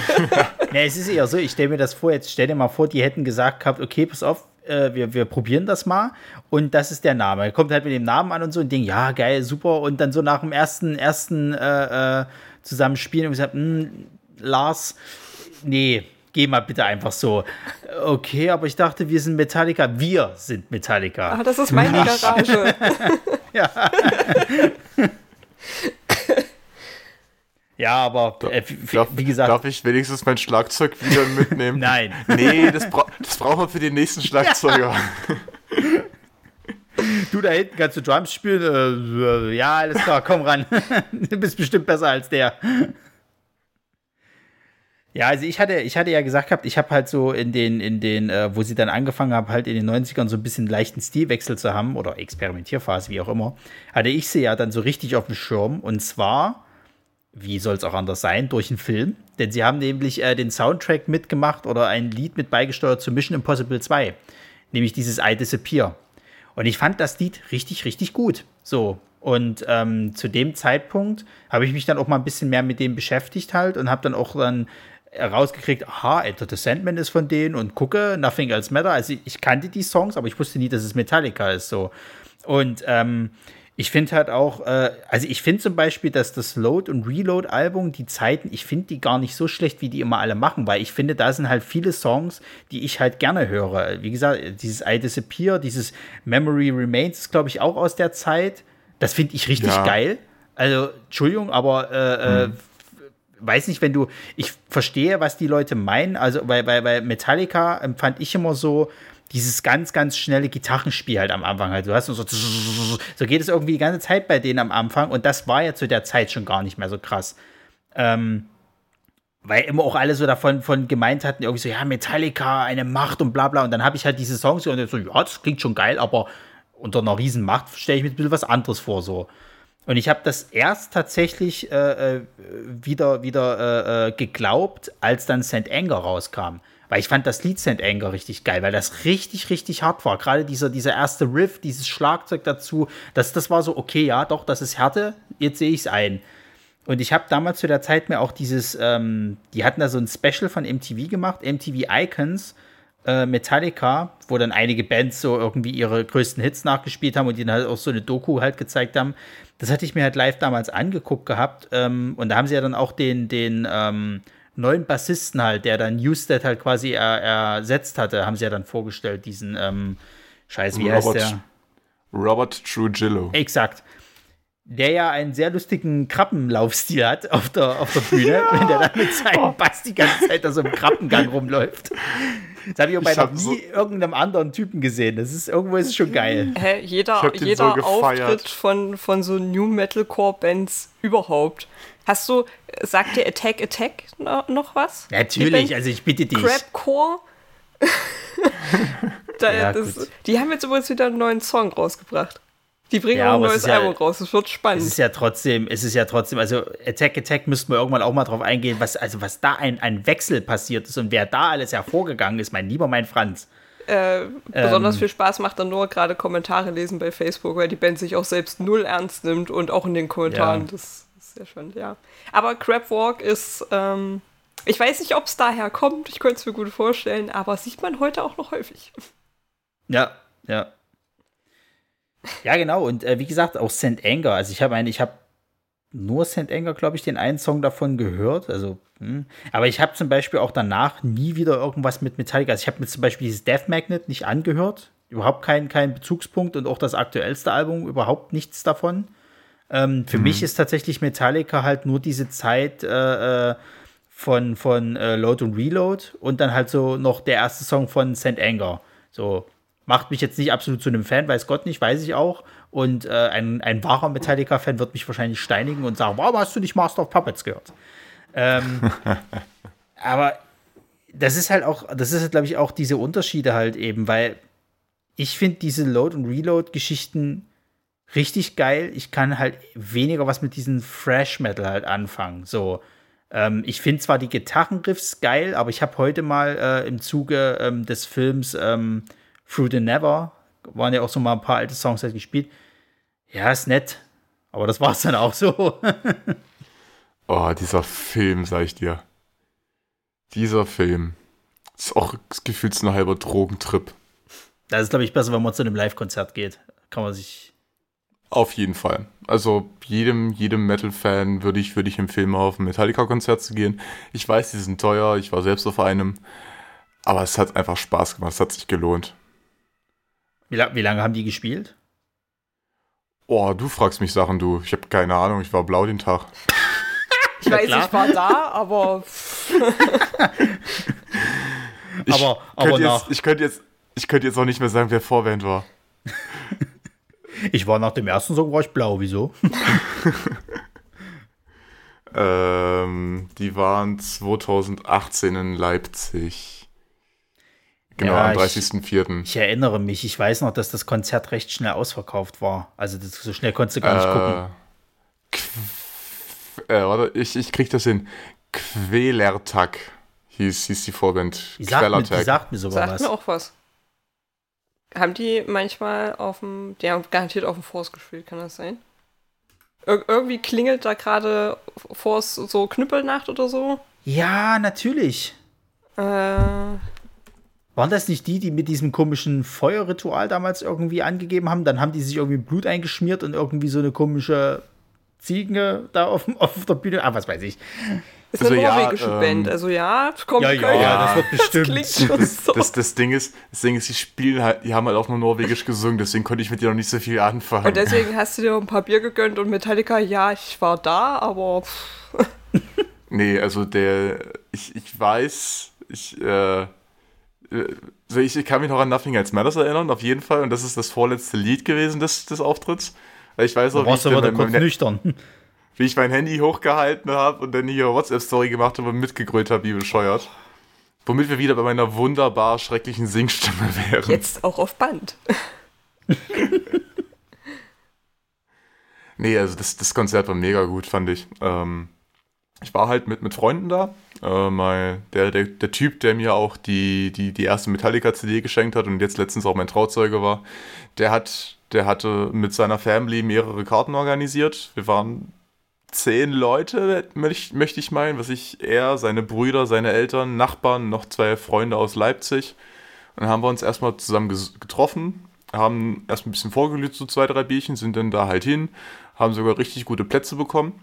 ja, es ist eher so, ich stelle mir das vor, jetzt stell dir mal vor, die hätten gesagt gehabt, okay, pass auf, äh, wir, wir probieren das mal und das ist der Name. Er kommt halt mit dem Namen an und so und denkt, ja, geil, super. Und dann so nach dem ersten, ersten äh, äh, Zusammenspielen und gesagt, hm, Lars, nee, geh mal bitte einfach so. Okay, aber ich dachte, wir sind Metallica. Wir sind Metallica. Ach, das ist meine Garage. ja. Ja, aber äh, darf, wie gesagt. Darf ich wenigstens mein Schlagzeug wieder mitnehmen? Nein. Nee, das, bra das brauchen wir für den nächsten Schlagzeuger. Du da hinten kannst du Drums spielen? Äh, ja, alles klar, komm ran. du bist bestimmt besser als der. Ja, also ich hatte, ich hatte ja gesagt gehabt, ich habe halt so in den, in den, äh, wo sie dann angefangen haben, halt in den 90ern so ein bisschen leichten Stilwechsel zu haben oder Experimentierphase, wie auch immer, hatte ich sie ja dann so richtig auf dem Schirm und zwar, wie soll es auch anders sein, durch einen Film, denn sie haben nämlich äh, den Soundtrack mitgemacht oder ein Lied mit beigesteuert zu Mission Impossible 2, nämlich dieses I Disappear. Und ich fand das Lied richtig, richtig gut. So, und ähm, zu dem Zeitpunkt habe ich mich dann auch mal ein bisschen mehr mit dem beschäftigt halt und habe dann auch dann rausgekriegt, aha, Enter the Sandman ist von denen und gucke, Nothing Else Matter. Also ich kannte die Songs, aber ich wusste nie, dass es Metallica ist so. Und ähm, ich finde halt auch, äh, also ich finde zum Beispiel, dass das Load- und Reload-Album, die Zeiten, ich finde die gar nicht so schlecht, wie die immer alle machen, weil ich finde, da sind halt viele Songs, die ich halt gerne höre. Wie gesagt, dieses I Disappear, dieses Memory Remains ist, glaube ich, auch aus der Zeit. Das finde ich richtig ja. geil. Also, Entschuldigung, aber äh, hm weiß nicht, wenn du, ich verstehe, was die Leute meinen, also bei, bei, bei Metallica empfand ich immer so, dieses ganz, ganz schnelle Gitarrenspiel halt am Anfang halt. Du hast so, so geht es irgendwie die ganze Zeit bei denen am Anfang und das war ja zu der Zeit schon gar nicht mehr so krass. Ähm, weil immer auch alle so davon von gemeint hatten, irgendwie so, ja, Metallica, eine Macht und bla bla. Und dann habe ich halt diese Songs und so, ja, das klingt schon geil, aber unter einer riesen Macht stelle ich mir ein bisschen was anderes vor, so. Und ich habe das erst tatsächlich äh, äh, wieder, wieder äh, äh, geglaubt, als dann St. Anger rauskam. Weil ich fand das Lied St. Anger richtig geil, weil das richtig, richtig hart war. Gerade dieser, dieser erste Riff, dieses Schlagzeug dazu, das, das war so, okay, ja, doch, das ist Härte, jetzt sehe ich es ein. Und ich habe damals zu der Zeit mir auch dieses, ähm, die hatten da so ein Special von MTV gemacht, MTV Icons, äh, Metallica, wo dann einige Bands so irgendwie ihre größten Hits nachgespielt haben und die dann halt auch so eine Doku halt gezeigt haben. Das hatte ich mir halt live damals angeguckt gehabt. Ähm, und da haben sie ja dann auch den, den ähm, neuen Bassisten halt, der dann Newstead halt quasi er, ersetzt hatte, haben sie ja dann vorgestellt, diesen ähm, Scheiß, wie Robert, heißt der? Robert Trujillo. Exakt. Der ja einen sehr lustigen Krabbenlaufstil hat auf der, auf der Bühne, ja. wenn der dann mit seinem Bass die ganze Zeit da so im Krabbengang rumläuft. Das habe ich auch bei noch nie so irgendeinem anderen Typen gesehen. Das ist irgendwo ist es schon geil. Hä, jeder jeder so Auftritt von, von so New Metalcore Bands überhaupt. Hast du, sagt dir Attack Attack noch was? Natürlich, also ich bitte dich. Crapcore? da, ja, das, die haben jetzt übrigens wieder einen neuen Song rausgebracht. Die bringen ja, auch ein neues Album ja, raus. Es wird spannend. Es ist ja trotzdem, es ist ja trotzdem, also Attack Attack müssten wir irgendwann auch mal drauf eingehen, was, also was da ein, ein Wechsel passiert ist und wer da alles hervorgegangen ist, mein lieber mein Franz. Äh, besonders ähm, viel Spaß macht dann nur gerade Kommentare lesen bei Facebook, weil die Band sich auch selbst null ernst nimmt und auch in den Kommentaren. Ja. Das ist sehr schön, ja. Aber Crabwalk ist, ähm, ich weiß nicht, ob es daher kommt, ich könnte es mir gut vorstellen, aber sieht man heute auch noch häufig. Ja, ja. Ja, genau. Und äh, wie gesagt, auch St. Anger. Also ich habe einen, ich habe nur St. Anger, glaube ich, den einen Song davon gehört. Also, hm. aber ich habe zum Beispiel auch danach nie wieder irgendwas mit Metallica. Also ich habe mir zum Beispiel dieses Death Magnet nicht angehört. Überhaupt keinen kein Bezugspunkt und auch das aktuellste Album überhaupt nichts davon. Ähm, für mhm. mich ist tatsächlich Metallica halt nur diese Zeit äh, äh, von, von äh, Load und Reload und dann halt so noch der erste Song von St. Anger. So, Macht mich jetzt nicht absolut zu einem Fan, weiß Gott nicht, weiß ich auch. Und äh, ein, ein wahrer Metallica-Fan wird mich wahrscheinlich steinigen und sagen, warum hast du nicht Master of Puppets gehört? Ähm, aber das ist halt auch, das ist, halt, glaube ich, auch diese Unterschiede halt eben, weil ich finde diese Load- und Reload-Geschichten richtig geil. Ich kann halt weniger was mit diesem Fresh Metal halt anfangen. So, ähm, ich finde zwar die Gitarrenriffs geil, aber ich habe heute mal äh, im Zuge ähm, des Films ähm, Through the Never waren ja auch so mal ein paar alte Songs halt gespielt. Ja, ist nett. Aber das war es dann auch so. oh, dieser Film, sag ich dir. Dieser Film. Ist auch gefühlt ein halber Drogentrip. Das ist, glaube ich, besser, wenn man zu einem Live-Konzert geht. Kann man sich. Auf jeden Fall. Also jedem, jedem Metal-Fan würde ich, würd ich empfehlen, mal auf ein Metallica-Konzert zu gehen. Ich weiß, die sind teuer, ich war selbst auf einem. Aber es hat einfach Spaß gemacht, es hat sich gelohnt. Wie, la wie lange haben die gespielt? Oh, du fragst mich Sachen, du. Ich habe keine Ahnung, ich war blau den Tag. ich weiß, ich war da, aber. ich aber, aber jetzt, ich könnte jetzt, ich könnte jetzt auch nicht mehr sagen, wer Vorband war. ich war nach dem ersten Song war ich blau, wieso? Ähm, die waren 2018 in Leipzig. Genau, Ja, am ich- 30.04. Ich erinnere mich, ich weiß noch, dass das Konzert recht schnell ausverkauft war. Also das, so schnell konntest du gar nicht gucken. Äh, Qu- äh, warte, ich, ich krieg das hin. Quellertag hieß, hieß die Vorband. Die sagt, mir, die sagt mir sogar Sagt was. mir auch was. Haben die manchmal auf dem, die haben garantiert auf dem Force gespielt, kann das sein? Ir irgendwie klingelt da gerade Force so Knüppelnacht oder so. Ja, natürlich. Äh, Waren das nicht die, die mit diesem komischen Feuerritual damals irgendwie angegeben haben? Dann haben die sich irgendwie Blut eingeschmiert und irgendwie so eine komische Ziege da auf, auf der Bühne. Ah, was weiß ich. ist eine Also ja, norwegische ähm, Band, also ja, kommt Ja, ja, ja, das wird bestimmt. klingt schon so. Das, das Ding ist, das Ding ist, die spielen halt, die haben halt auch nur Norwegisch gesungen, deswegen konnte ich mit dir noch nicht so viel anfangen. und deswegen hast du dir ein paar Bier gegönnt und Metallica, ja, ich war da, aber pff, Nee, also der, ich, ich weiß, ich, äh, äh, so ich, ich kann mich noch an Nothing Else Matters erinnern, auf jeden Fall, und das ist das vorletzte Lied gewesen des, des Auftritts. Weil Ich weiß auch, wie ich, mein, kurz mein, nüchtern. wie ich mein Handy hochgehalten habe und dann hier WhatsApp-Story gemacht habe und mitgegrölt habe, wie bescheuert. Womit wir wieder bei meiner wunderbar schrecklichen Singstimme wären. jetzt auch auf Band. Nee, also das, das Konzert war mega gut, fand ich. Ähm, ich war halt mit, mit Freunden da. Äh, mein, der, der, der Typ, der mir auch die, die, die erste Metallica-CD geschenkt hat und jetzt letztens auch mein Trauzeuge war, der hat, der hatte mit seiner Family mehrere Karten organisiert. Wir waren zehn Leute, möchte ich meinen, was ich er, seine Brüder, seine Eltern, Nachbarn, noch zwei Freunde aus Leipzig. Und dann haben wir uns erstmal zusammen getroffen, haben erst ein bisschen vorgelüht, so zwei, drei Bierchen, sind dann da halt hin, haben sogar richtig gute Plätze bekommen.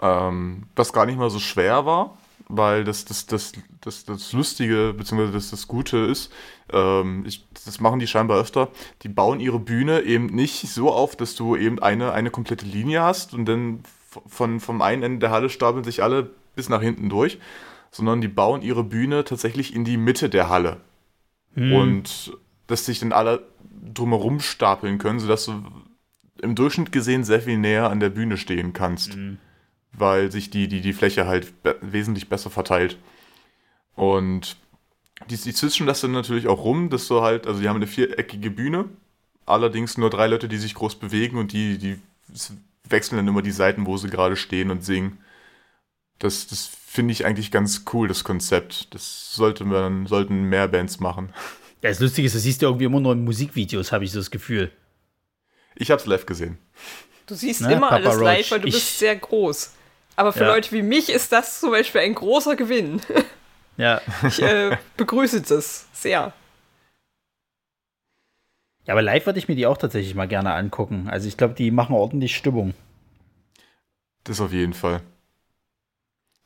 Ähm, was gar nicht mal so schwer war, weil das, das, das, das, das Lustige, beziehungsweise das, das Gute ist, ähm, ich, das machen die scheinbar öfter, die bauen ihre Bühne eben nicht so auf, dass du eben eine, eine komplette Linie hast und dann von, vom einen Ende der Halle stapeln sich alle bis nach hinten durch, sondern die bauen ihre Bühne tatsächlich in die Mitte der Halle. Und dass sich dann alle drumherum stapeln können, sodass du im Durchschnitt gesehen sehr viel näher an der Bühne stehen kannst. Weil sich die, die, die Fläche halt be wesentlich besser verteilt. Und die, die zwischen das dann natürlich auch rum, dass du halt, also die haben eine viereckige Bühne, allerdings nur drei Leute, die sich groß bewegen und die, die wechseln dann immer die Seiten, wo sie gerade stehen und singen. Das, das finde ich eigentlich ganz cool, das Konzept. Das sollte man, sollten mehr Bands machen. Ja, Das Lustige ist, das siehst du irgendwie immer nur in Musikvideos, habe ich so das Gefühl. Ich habe es live gesehen. Du siehst Ne, immer Papa alles Roach, live, weil du ich- bist sehr groß. Aber für Ja. Leute wie mich ist das zum Beispiel ein großer Gewinn. Ja. Ich äh, begrüße das sehr. ja, aber live würde ich mir die auch tatsächlich mal gerne angucken. Also ich glaube, die machen ordentlich Stimmung. Das auf jeden Fall.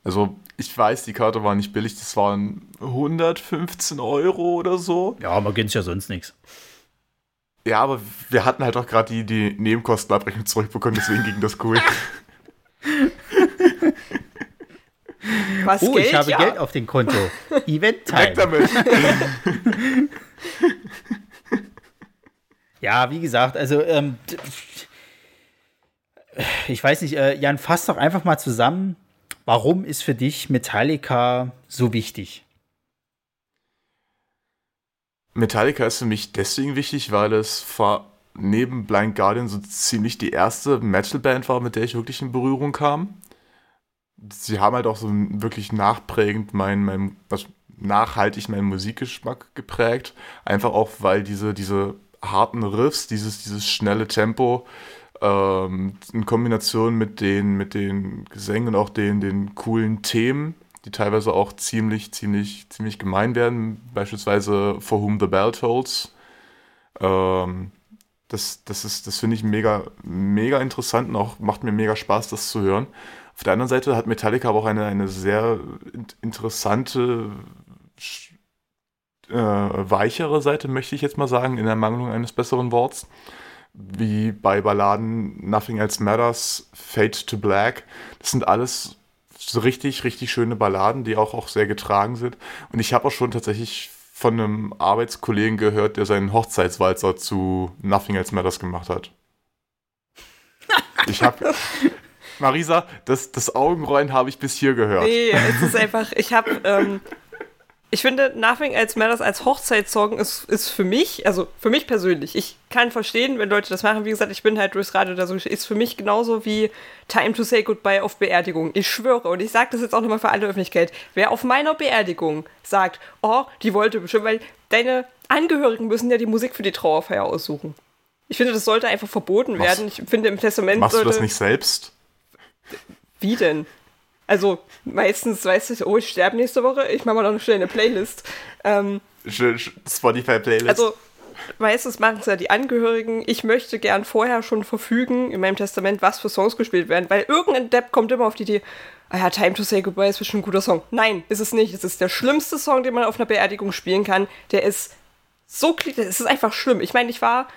Also, ich weiß, die Karte war nicht billig, das waren 115 Euro oder so. Ja, man gönnt ja sonst nichts. Ja, aber wir hatten halt auch gerade die, die Nebenkostenabrechnung zurückbekommen, deswegen ging das cool. Was Oh, Geld? ich habe ja. Geld auf dem Konto. Event Weg Time. damit! Ja, wie gesagt, also ähm, ich weiß nicht, äh, Jan, fass doch einfach mal zusammen, warum ist für dich Metallica so wichtig? Metallica ist für mich deswegen wichtig, weil es vor, neben Blind Guardian so ziemlich die erste Metal-Band war, mit der ich wirklich in Berührung kam. Sie haben halt auch so wirklich nachprägend mein, mein also nachhaltig meinen Musikgeschmack geprägt. Einfach auch, weil diese, diese harten Riffs, dieses, dieses schnelle Tempo, ähm, in Kombination mit den, mit den Gesängen und auch den, den coolen Themen, die teilweise auch ziemlich, ziemlich, ziemlich gemein werden, beispielsweise For Whom the Bell Tolls. Ähm, das, das ist, das finde ich mega, mega interessant und auch macht mir mega Spaß, das zu hören. Auf der anderen Seite hat Metallica aber auch eine, eine sehr in- interessante, äh, weichere Seite, möchte ich jetzt mal sagen, in Ermangelung eines besseren Worts. Wie bei Balladen Nothing Else Matters, Fade to Black. Das sind alles so richtig, richtig schöne Balladen, die auch, auch sehr getragen sind. Und ich habe auch schon tatsächlich von einem Arbeitskollegen gehört, der seinen Hochzeitswalzer zu Nothing Else Matters gemacht hat. Ich habe Marisa, das, das Augenrollen habe ich bis hier gehört. Nee, es ist einfach, ich habe, ähm, ich finde, Nothing Else Matters als Hochzeitssong ist, ist für mich, also für mich persönlich, ich kann verstehen, wenn Leute das machen. Wie gesagt, ich bin halt durchs Radio da so, ist für mich genauso wie Time to Say Goodbye auf Beerdigung. Ich schwöre, und ich sage das jetzt auch nochmal für alle Öffentlichkeit, wer auf meiner Beerdigung sagt, oh, die wollte bestimmt, weil deine Angehörigen müssen ja die Musik für die Trauerfeier aussuchen. Ich finde, das sollte einfach verboten Machst- werden. Ich finde, im Testament Machst du sollte... das nicht selbst? Wie denn? Also meistens weißt du, oh, ich sterbe nächste Woche, ich mache mal noch schnell eine Playlist. Ähm, Spotify-Playlist. also meistens machen es ja die Angehörigen. Ich möchte gern vorher schon verfügen in meinem Testament, was für Songs gespielt werden, weil irgendein Depp kommt immer auf die Idee, ah ja, Time to Say Goodbye ist bestimmt ein guter Song. Nein, ist es nicht. Es ist der schlimmste Song, den man auf einer Beerdigung spielen kann. Der ist so, es ist einfach schlimm. Ich meine, ich war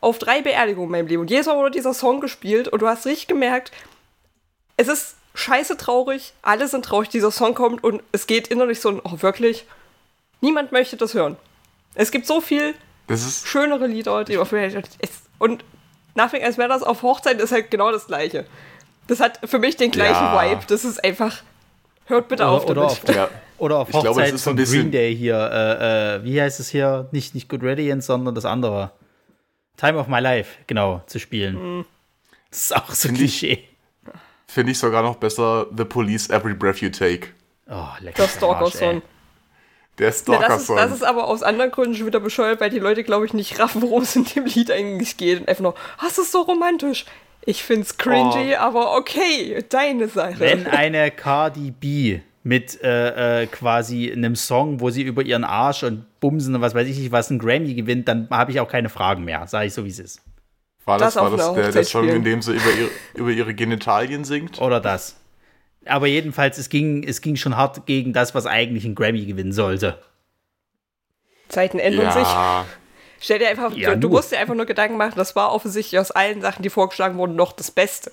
auf drei Beerdigungen in meinem Leben und jedes Mal wurde dieser Song gespielt und du hast richtig gemerkt, es ist scheiße traurig, alle sind traurig, dieser Song kommt und es geht innerlich so, ein, oh wirklich, niemand möchte das hören. Es gibt so viel das ist, schönere Lieder, die auf es, und Nothing Else Matters auf Hochzeit ist halt genau das gleiche. Das hat für mich den gleichen Ja. Vibe. Das ist einfach, hört bitte auf Oder, oder, damit. auf, Ja. oder auf Ich glaube, Hochzeit es ist so ein von bisschen- Green Day hier. Äh, äh, wie heißt es hier? Nicht, nicht Good Radiance, sondern das andere. Time of My Life, genau, zu spielen. Das ist auch so ich- Klischee. Finde ich sogar noch besser The Police Every Breath You Take. Oh, lecker. Das Stalker-Song. Der Ja, das, ist, Stalker-Song. das ist aber aus anderen Gründen schon wieder bescheuert, weil die Leute, glaube ich, nicht raffen, worum es in dem Lied eigentlich geht. Und einfach nur, ah, es ist so romantisch. Ich find's cringy, aber okay, deine Sache. Wenn eine Cardi B mit äh, äh, quasi einem Song, wo sie über ihren Arsch und Bumsen und was weiß ich nicht, was einen Grammy gewinnt, dann habe ich auch keine Fragen mehr. Sage ich so, wie es ist. War das, das war das der, der Song, in dem sie über ihre, über ihre Genitalien singt? Oder das. Aber jedenfalls, es ging, es ging schon hart gegen das, was eigentlich ein Grammy gewinnen sollte. Zeiten ändern sich. Ja, Stell dir einfach, Ja, du, du musst dir einfach nur Gedanken machen, das war offensichtlich aus allen Sachen, die vorgeschlagen wurden, noch das Beste.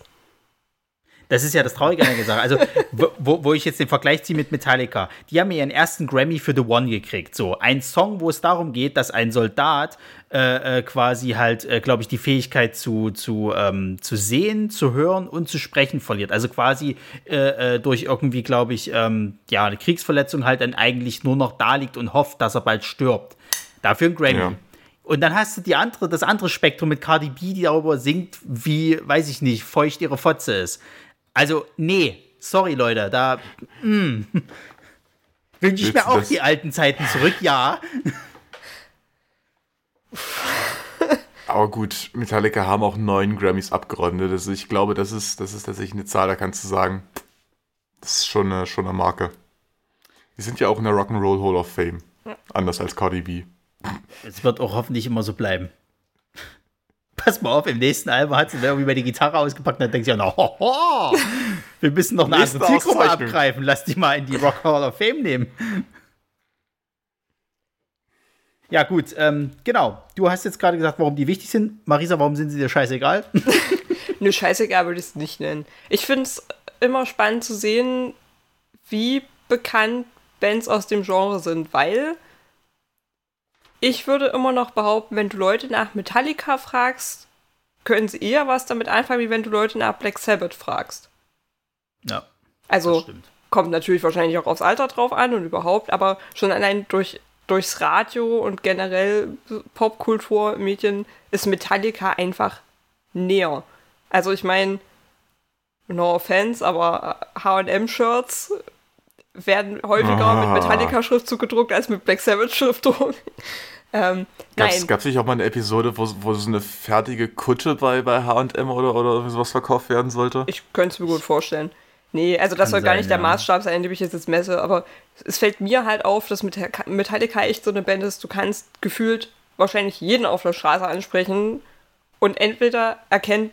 Das ist ja das Traurige an der Sache. Also, wo- wo, ich jetzt den Vergleich ziehe mit Metallica. Die haben ja ihren ersten Grammy für The One gekriegt. So, ein Song, wo es darum geht, dass ein Soldat äh, äh, quasi halt, äh, glaube ich, die Fähigkeit zu, zu, ähm, zu sehen, zu hören und zu sprechen verliert. Also quasi äh, äh, durch irgendwie, glaube ich, ähm, ja, eine Kriegsverletzung halt dann eigentlich nur noch da liegt und hofft, dass er bald stirbt. Dafür ein Grammy. Ja. Und dann hast du die andere, das andere Spektrum mit Cardi B, die darüber singt, wie, weiß ich nicht, feucht ihre Fotze ist. Also, nee, sorry, Leute, da mm, wünsche ich Willst mir auch das- die alten Zeiten zurück, ja. aber gut, Metallica haben auch neun Grammys abgeräumt. Also ich glaube, das ist, das ist tatsächlich eine Zahl, da kannst du sagen, das ist schon eine, schon eine Marke. Die sind ja auch in der Rock'n'Roll Hall of Fame. Anders als Cardi B. Es wird auch hoffentlich immer so bleiben. Pass mal auf, im nächsten Album hat sie dann irgendwie mal die Gitarre ausgepackt und dann denkt sie, ja, hoho, wir müssen noch eine Nächste andere Zielgruppe abgreifen. Lass die mal in die Rock Hall of Fame nehmen. Ja, gut, ähm, genau. Du hast jetzt gerade gesagt, warum die wichtig sind. Marisa, warum sind sie dir scheißegal? Nö, scheißegal würde ich es nicht nennen. Ich finde es immer spannend zu sehen, wie bekannt Bands aus dem Genre sind, weil ich würde immer noch behaupten, wenn du Leute nach Metallica fragst, können sie eher was damit anfangen, wie wenn du Leute nach Black Sabbath fragst. ja, Also kommt natürlich wahrscheinlich auch aufs Alter drauf an und überhaupt, aber schon allein durch, durchs Radio und generell Popkultur, Medien ist Metallica einfach näher. Also ich meine, no offense, aber H&M-Shirts werden häufiger Ah. mit Metallica-Schriftzug gedruckt als mit Black Sabbath-Schriftzug. ähm, Gab's, nein, gab's nicht auch mal eine Episode, wo, wo so eine fertige Kutte bei, bei H&M oder, oder sowas verkauft werden sollte? Ich könnte es mir gut vorstellen. Nee, also das Kann soll gar sein, nicht der ja. Maßstab sein, an dem ich jetzt, jetzt messe, aber es fällt mir halt auf, dass Meta- Metallica echt so eine Band ist, du kannst gefühlt wahrscheinlich jeden auf der Straße ansprechen und entweder erkennt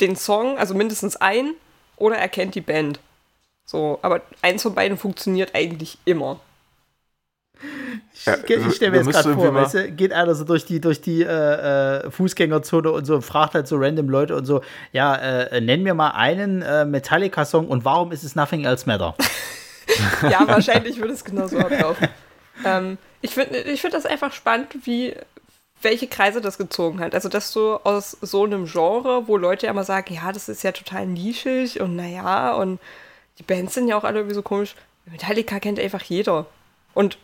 den Song, also mindestens ein, oder erkennt die Band. So, aber eins von beiden funktioniert eigentlich immer. Ja, Ich, ich stelle mir jetzt gerade vor, weißt du, geht einer so durch die, durch die äh, äh, Fußgängerzone und so fragt halt so random Leute und so, ja, äh, nenn mir mal einen äh, Metallica-Song und warum ist es Nothing Else Matter? Ja, wahrscheinlich würde es genauso ablaufen. ähm, ich finde ich find das einfach spannend, wie, welche Kreise das gezogen hat. Also, dass du aus so einem Genre, wo Leute ja immer sagen, ja, das ist ja total nischig und naja, und die Bands sind ja auch alle irgendwie so komisch. Metallica kennt einfach jeder. Und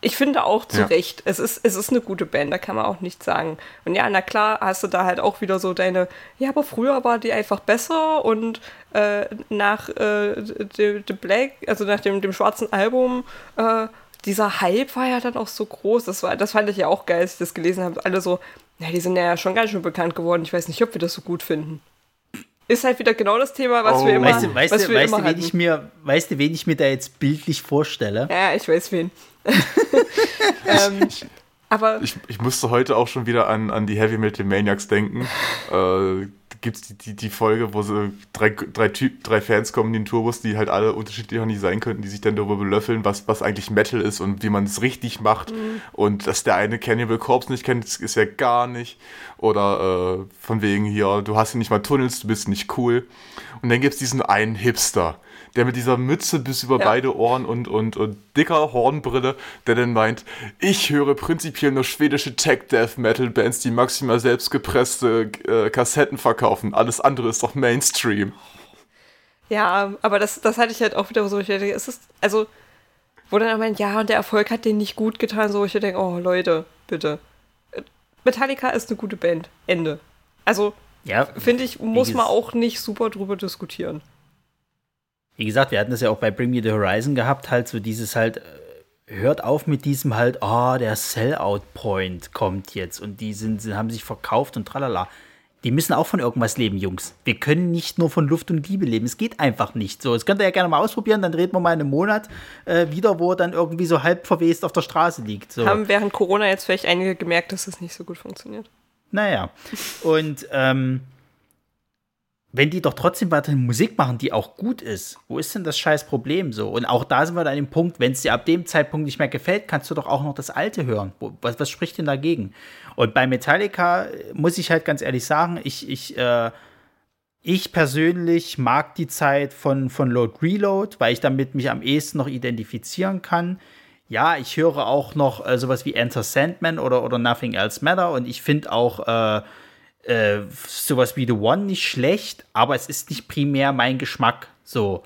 ich finde auch zu ja. Recht, es ist, es ist eine gute Band, da kann man auch nichts sagen. Und ja, na klar, hast du da halt auch wieder so deine, ja, aber früher war die einfach besser und äh, nach äh, The, The, Black, also nach dem, dem schwarzen Album, äh, dieser Hype war ja dann auch so groß. Das, war, das fand ich ja auch geil, als ich das gelesen habe. Alle so, ja, die sind ja schon ganz schön bekannt geworden. Ich weiß nicht, ob wir das so gut finden ist halt wieder genau das Thema, was oh. wir immer Weißt du, weißt du, weißt du, wen ich mir, weißt du, wen ich mir da jetzt bildlich vorstelle? Ja, ich weiß wen. ähm, aber ich, ich musste heute auch schon wieder an, an die Heavy Metal Maniacs denken. äh, gibt es die, die, die, Folge, wo so drei, drei, typ, drei Fans kommen in den Tourbus, die halt alle unterschiedlicher nicht sein könnten, die sich dann darüber belöffeln, was, was eigentlich Metal ist und wie man es richtig macht. Mhm. Und dass der eine Cannibal Corpse nicht kennt, ist ja gar nicht. Oder äh, von wegen hier, du hast ja nicht mal Tunnels, du bist nicht cool. Und dann gibt es diesen einen Hipster der mit dieser Mütze bis über ja. beide Ohren und, und, und dicker Hornbrille, der dann meint, ich höre prinzipiell nur schwedische Tech-Death-Metal-Bands, die maximal selbstgepresste äh, Kassetten verkaufen. Alles andere ist doch Mainstream. Ja, aber das, das hatte ich halt auch wieder so. Ich denke, es ist, also, wo dann meint, ja, und der Erfolg hat denen nicht gut getan, so ich denke, oh Leute, bitte. Metallica ist eine gute Band. Ende. Also, ja, finde ich, muss man auch nicht super drüber diskutieren wie gesagt, wir hatten das ja auch bei Bring Me the Horizon gehabt, halt so dieses halt, äh, hört auf mit diesem halt, oh, der Sellout-Point kommt jetzt und die sind, haben sich verkauft und tralala. Die müssen auch von irgendwas leben, Jungs. Wir können nicht nur von Luft und Liebe leben. Es geht einfach nicht so. Das könnt ihr ja gerne mal ausprobieren, dann reden wir mal in einem Monat äh, wieder, wo er dann irgendwie so halb verwest auf der Straße liegt. So. Haben während Corona jetzt vielleicht einige gemerkt, dass es nicht so gut funktioniert. Naja. Und ähm, wenn die doch trotzdem weiterhin Musik machen, die auch gut ist, wo ist denn das scheiß Problem so? Und auch da sind wir dann an dem Punkt, wenn es dir ab dem Zeitpunkt nicht mehr gefällt, kannst du doch auch noch das Alte hören. Was, was spricht denn dagegen? Und bei Metallica muss ich halt ganz ehrlich sagen, ich, ich, äh, ich persönlich mag die Zeit von, von Load Reload, weil ich damit mich am ehesten noch identifizieren kann. Ja, ich höre auch noch äh, sowas wie Enter Sandman oder, oder Nothing Else Matter und ich finde auch äh, äh, sowas wie The One nicht schlecht, aber es ist nicht primär mein Geschmack. So.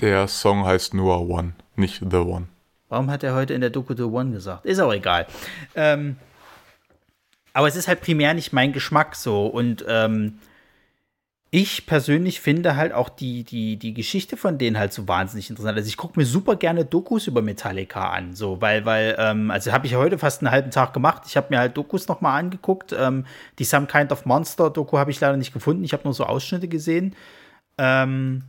Der Song heißt nur One, nicht The One. Warum hat er heute in der Doku The One gesagt? Ist auch egal. Ähm, aber es ist halt primär nicht mein Geschmack so. Und ähm, ich persönlich finde halt auch die, die, die Geschichte von denen halt so wahnsinnig interessant. Also ich gucke mir super gerne Dokus über Metallica an, so, weil, weil, ähm, also habe ich heute fast einen halben Tag gemacht. Ich habe mir halt Dokus nochmal angeguckt. Ähm, die Some Kind of Monster Doku habe ich leider nicht gefunden. Ich habe nur so Ausschnitte gesehen. Ähm,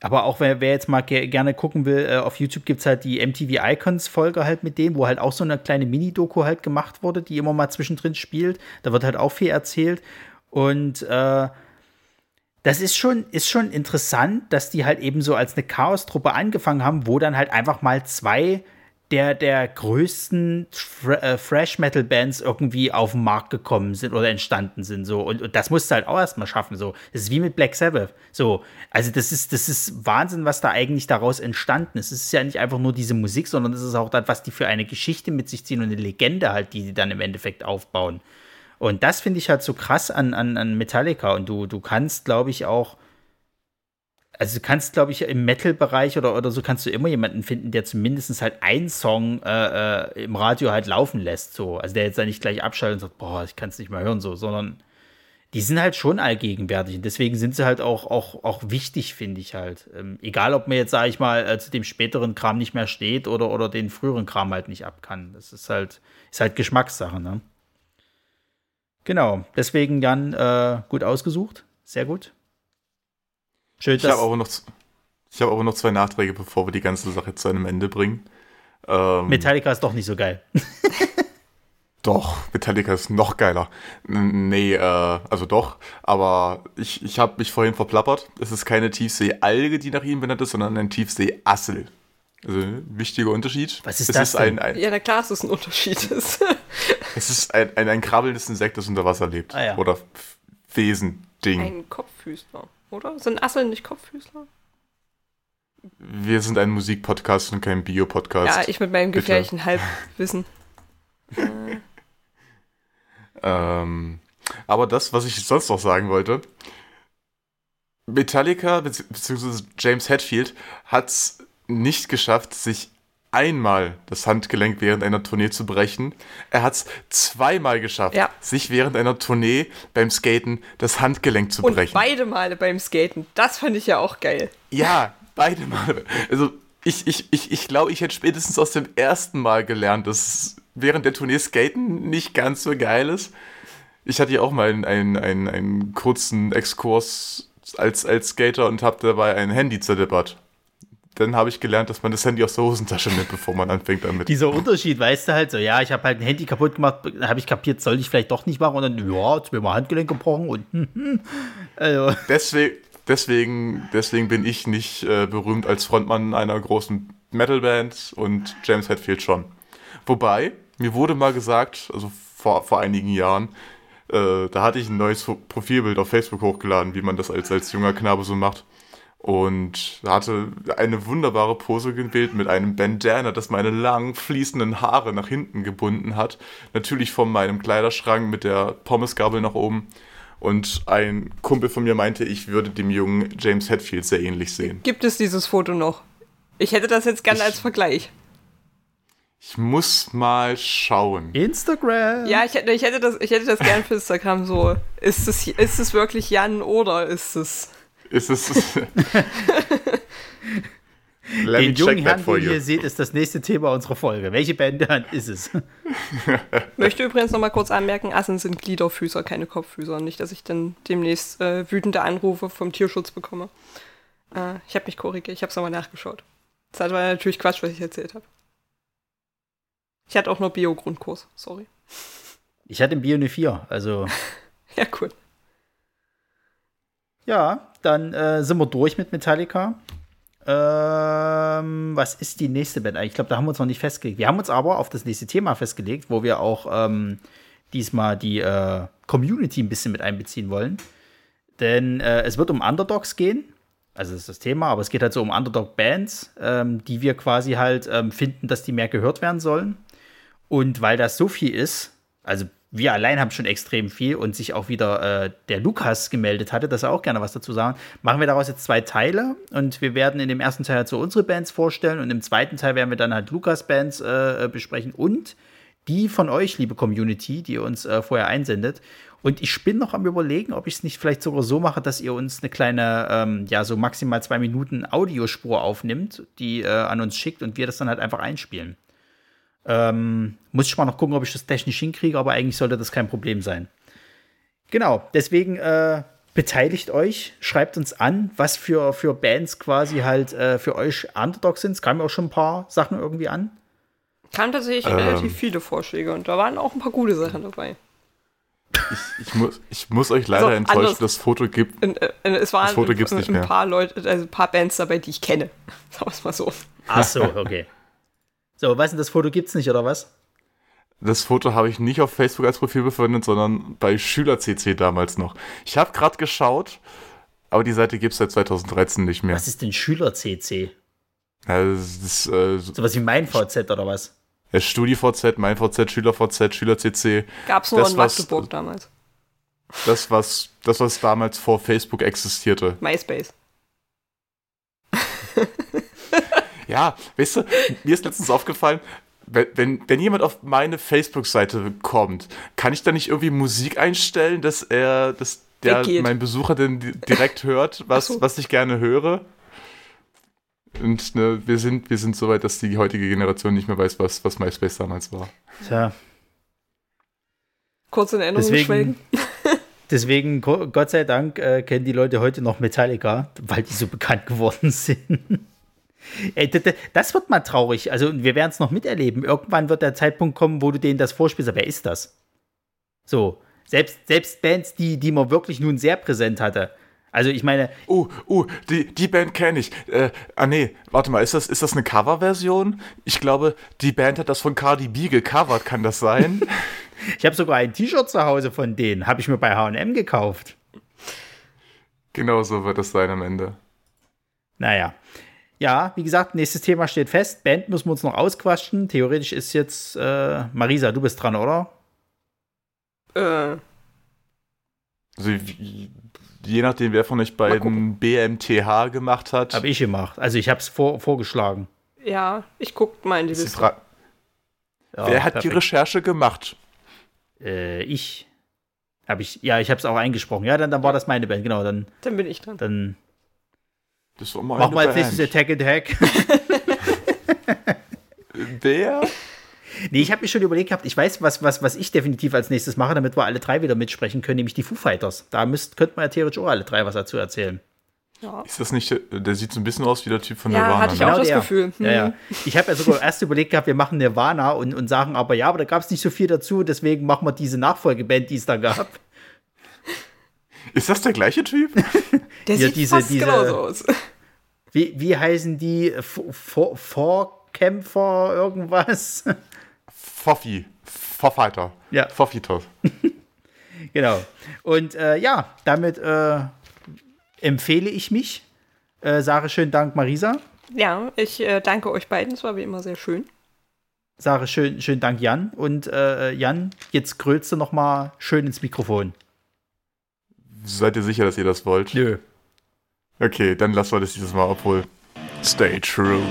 aber auch wer, wer jetzt mal ge gerne gucken will, äh, auf YouTube gibt es halt die MTV Icons Folge halt mit denen, wo halt auch so eine kleine Mini-Doku halt gemacht wurde, die immer mal zwischendrin spielt. Da wird halt auch viel erzählt. Und äh, das ist schon, ist schon interessant, dass die halt eben so als eine Chaos-Truppe angefangen haben, wo dann halt einfach mal zwei der, der größten äh, Fresh-Metal-Bands irgendwie auf den Markt gekommen sind oder entstanden sind. So. Und, und das musst du halt auch erstmal schaffen. So. Das ist wie mit Black Sabbath. So. Also, das ist, das ist Wahnsinn, was da eigentlich daraus entstanden ist. Es ist ja nicht einfach nur diese Musik, sondern es ist auch das, was die für eine Geschichte mit sich ziehen und eine Legende halt, die sie dann im Endeffekt aufbauen. Und das finde ich halt so krass an, an, an Metallica. Und du, du kannst, glaube ich, auch, also du kannst, glaube ich, im Metal-Bereich oder, oder so kannst du immer jemanden finden, der zumindest halt einen Song äh, äh, im Radio halt laufen lässt. So. Also der jetzt da nicht gleich abschaltet und sagt, boah, ich kann es nicht mehr hören, so, sondern die sind halt schon allgegenwärtig. Und deswegen sind sie halt auch, auch, auch wichtig, finde ich halt. Ähm, egal, ob man jetzt, sage ich mal, äh, zu dem späteren Kram nicht mehr steht oder, oder den früheren Kram halt nicht ab kann. Das ist halt, ist halt Geschmackssache, ne? Genau, deswegen Jan äh, gut ausgesucht. Sehr gut. Schön, ich habe aber, noch, hab aber noch zwei Nachträge, bevor wir die ganze Sache zu einem Ende bringen. Ähm, Metallica ist doch nicht so geil. doch, Metallica ist noch geiler. Nee, äh, also doch, aber ich, ich habe mich vorhin verplappert. Es ist keine Tiefseealge, die nach ihm benannt ist, sondern ein Tiefseeassel. Also ein wichtiger Unterschied. Was ist es das? Ist ein, ein, ja, na klar, es ist ein Unterschied. es ist ein, ein, ein krabbelndes Insekt, das unter Wasser lebt. Ah, ja. Oder Wesen-Ding. Ein Kopffüßler, oder? Sind Asseln nicht Kopffüßler? Wir sind ein Musikpodcast und kein Bio-Podcast. Ja, ich mit meinem gefährlichen Halbwissen. Ähm, aber das, was ich sonst noch sagen wollte, Metallica bzw. James Hetfield hat es nicht geschafft, sich einmal das Handgelenk während einer Tournee zu brechen. Er hat es zweimal geschafft, Ja. sich während einer Tournee beim Skaten das Handgelenk zu Und brechen. beide Male beim Skaten. Das fand ich ja auch geil. Ja, beide Male. Also ich, ich, ich, ich glaube, ich hätte spätestens aus dem ersten Mal gelernt, dass während der Tournee Skaten nicht ganz so geil ist. Ich hatte ja auch mal einen, einen, einen, einen kurzen Exkurs als, als Skater und habe dabei ein Handy zerdeppert. Dann habe ich gelernt, dass man das Handy aus der Hosentasche nimmt, bevor man anfängt damit. Dieser Unterschied, weißt du halt so, ja, ich habe halt ein Handy kaputt gemacht, habe ich kapiert, soll ich vielleicht doch nicht machen und dann, ja, zweimal Handgelenk gebrochen und hm, hm. Also, Deswegen, deswegen, deswegen bin ich nicht äh, berühmt als Frontmann einer großen Metalband und James Hetfield schon. Wobei, mir wurde mal gesagt, also vor, vor einigen Jahren, äh, da hatte ich ein neues Profilbild auf Facebook hochgeladen, wie man das als, als junger Knabe so macht. Und hatte eine wunderbare Pose gewählt mit einem Bandana, das meine langen, fließenden Haare nach hinten gebunden hat. Natürlich von meinem Kleiderschrank mit der Pommesgabel nach oben. Und ein Kumpel von mir meinte, ich würde dem jungen James Hetfield sehr ähnlich sehen. Gibt es dieses Foto noch? Ich hätte das jetzt gerne Ich- als Vergleich. Ich muss mal schauen. Instagram. Ja, ich hätte, ich hätte das, ich hätte das gern für Instagram so. Ist es, ist es wirklich Jan oder ist es. Ist es. Let Den jungen Herrn, den ihr seht, ist das nächste Thema unserer Folge. Welche Band ist es? Möchte übrigens noch mal kurz anmerken, Assen sind Gliederfüßer, keine Kopffüßer. Nicht, dass ich dann demnächst äh, wütende Anrufe vom Tierschutz bekomme. Äh, ich habe mich korrigiert, ich habe es nochmal nachgeschaut. Das war natürlich Quatsch, was ich erzählt habe. Ich hatte auch nur Bio-Grundkurs, sorry. Ich hatte im Bio eine 4, also Ja, cool. ja, dann äh, sind wir durch mit Metallica. Ähm, was ist die nächste Band eigentlich? Ich glaube, da haben wir uns noch nicht festgelegt. Wir haben uns aber auf das nächste Thema festgelegt, wo wir auch ähm, diesmal die äh, Community ein bisschen mit einbeziehen wollen. Denn äh, es wird um Underdogs gehen. Also das ist das Thema, aber es geht halt so um Underdog-Bands, ähm, die wir quasi halt ähm, finden, dass die mehr gehört werden sollen. Und weil das so viel ist, also wir allein haben schon extrem viel und sich auch wieder äh, der Lukas gemeldet hatte, dass er auch gerne was dazu sagen, machen wir daraus jetzt zwei Teile und wir werden in dem ersten Teil halt so unsere Bands vorstellen und im zweiten Teil werden wir dann halt Lukas Bands äh, besprechen und die von euch, liebe Community, die ihr uns äh, vorher einsendet. Und ich bin noch am überlegen, ob ich es nicht vielleicht sogar so mache, dass ihr uns eine kleine, ähm, ja, so maximal zwei Minuten Audiospur aufnimmt, die äh, an uns schickt und wir das dann halt einfach einspielen. Ähm, muss ich mal noch gucken, ob ich das technisch hinkriege, aber eigentlich sollte das kein Problem sein. Genau, deswegen äh, beteiligt euch, schreibt uns an, was für, für Bands quasi halt äh, für euch Underdogs sind. Es kamen auch schon ein paar Sachen irgendwie an. Kamen tatsächlich Ähm. relativ viele Vorschläge und da waren auch ein paar gute Sachen dabei. Ich muss, ich muss euch leider Also, enttäuschen, anders- das Foto gibt. Und, äh, es waren Das Foto ein, gibt's nicht ein mehr. paar Leute, also ein paar Bands dabei, die ich kenne. Sagen wir es mal so. Ach so, okay. So, was denn das Foto gibt's nicht, oder was? Das Foto habe ich nicht auf Facebook als Profil befindet, sondern bei SchülerCC damals noch. Ich habe gerade geschaut, aber die Seite gibt es seit 2013 nicht mehr. Was ist denn Schüler-CC? Ja, das ist äh, Sowas wie mein VZ oder was? ja, StudiVZ, MeinVZ, SchülerVZ, SchülerCC. Gab es nur Das, in was- Magdeburg damals. Das, was, das, was damals vor Facebook existierte. MySpace. Ja, weißt du, mir ist letztens aufgefallen, wenn, wenn, wenn jemand auf meine Facebook-Seite kommt, kann ich da nicht irgendwie Musik einstellen, dass er, dass der Weggeht. mein Besucher dann di- direkt hört, was, so. was ich gerne höre? Und ne, wir sind, wir sind so weit, dass die heutige Generation nicht mehr weiß, was, was MySpace damals war. Tja, Kurz in Erinnerung Deswegen- schwelgen. deswegen, Go- Gott sei Dank, äh, kennen die Leute heute noch Metallica, weil die so bekannt geworden sind. Ey, das wird mal traurig. Also, wir werden es noch miterleben. Irgendwann wird der Zeitpunkt kommen, wo du denen das vorspielst. Aber wer ist das? So, selbst, selbst Bands, die, die man wirklich nun sehr präsent hatte. Also, ich meine, Oh, oh, die, die Band kenne ich. Äh, ah nee, warte mal, ist das, ist das eine Coverversion? Ich glaube, die Band hat das von Cardi B gecovert, kann das sein? ich habe sogar ein T-Shirt zu Hause von denen. Habe ich mir bei HM gekauft. genau so wird es sein am Ende. Naja. Ja, wie gesagt, nächstes Thema steht fest. Band müssen wir uns noch ausquatschen. Theoretisch ist jetzt äh, Marisa, du bist dran, oder? Äh, Also, je nachdem, wer von euch beiden BMTH gemacht hat, Habe ich gemacht. Also ich habe es vor, vorgeschlagen. ja, ich guck mal in die ist die Liste. Ja, wer hat die perfekt. Recherche gemacht? Äh, ich. Habe ich, ja, ich habe es auch eingesprochen. Ja, dann, dann war das meine Band, genau. Dann, Dann bin ich dran. dann Das war mal machen wir eine als nächstes. Attack and Hack. Wer? nee, ich habe mir schon überlegt gehabt, ich weiß, was, was, was ich definitiv als nächstes mache, damit wir alle drei wieder mitsprechen können, nämlich die Foo Fighters. Da müsst, könnte man ja theoretisch auch alle drei was dazu erzählen. Ja, Ist das nicht, der, der sieht so ein bisschen aus wie der Typ von ja Nirvana. hatte ich ne? auch das der. Gefühl. Hm. Ja, ja. Ich habe ja sogar erst überlegt gehabt, wir machen Nirvana und, und sagen aber, ja, aber da gab es nicht so viel dazu, deswegen machen wir diese Nachfolgeband, die es da gab. Ist das der gleiche Typ? Der Ja, sieht diese- fast diese- genauso aus. Wie, wie heißen die? Vor- Vor- Vorkämpfer irgendwas? Foffi. Vorfighter. Ja. Foffitos. Genau. Und äh, ja, damit äh, empfehle ich mich. Äh, sage schönen Dank, Marisa. Ja, ich äh, danke euch beiden. Es war wie immer sehr schön. Sage schön, schönen Dank, Jan. Und äh, Jan, jetzt grölst du noch mal schön ins Mikrofon. Seid ihr sicher, dass ihr das wollt? Nö. Okay, dann lassen wir das dieses Mal, obwohl. Stay true.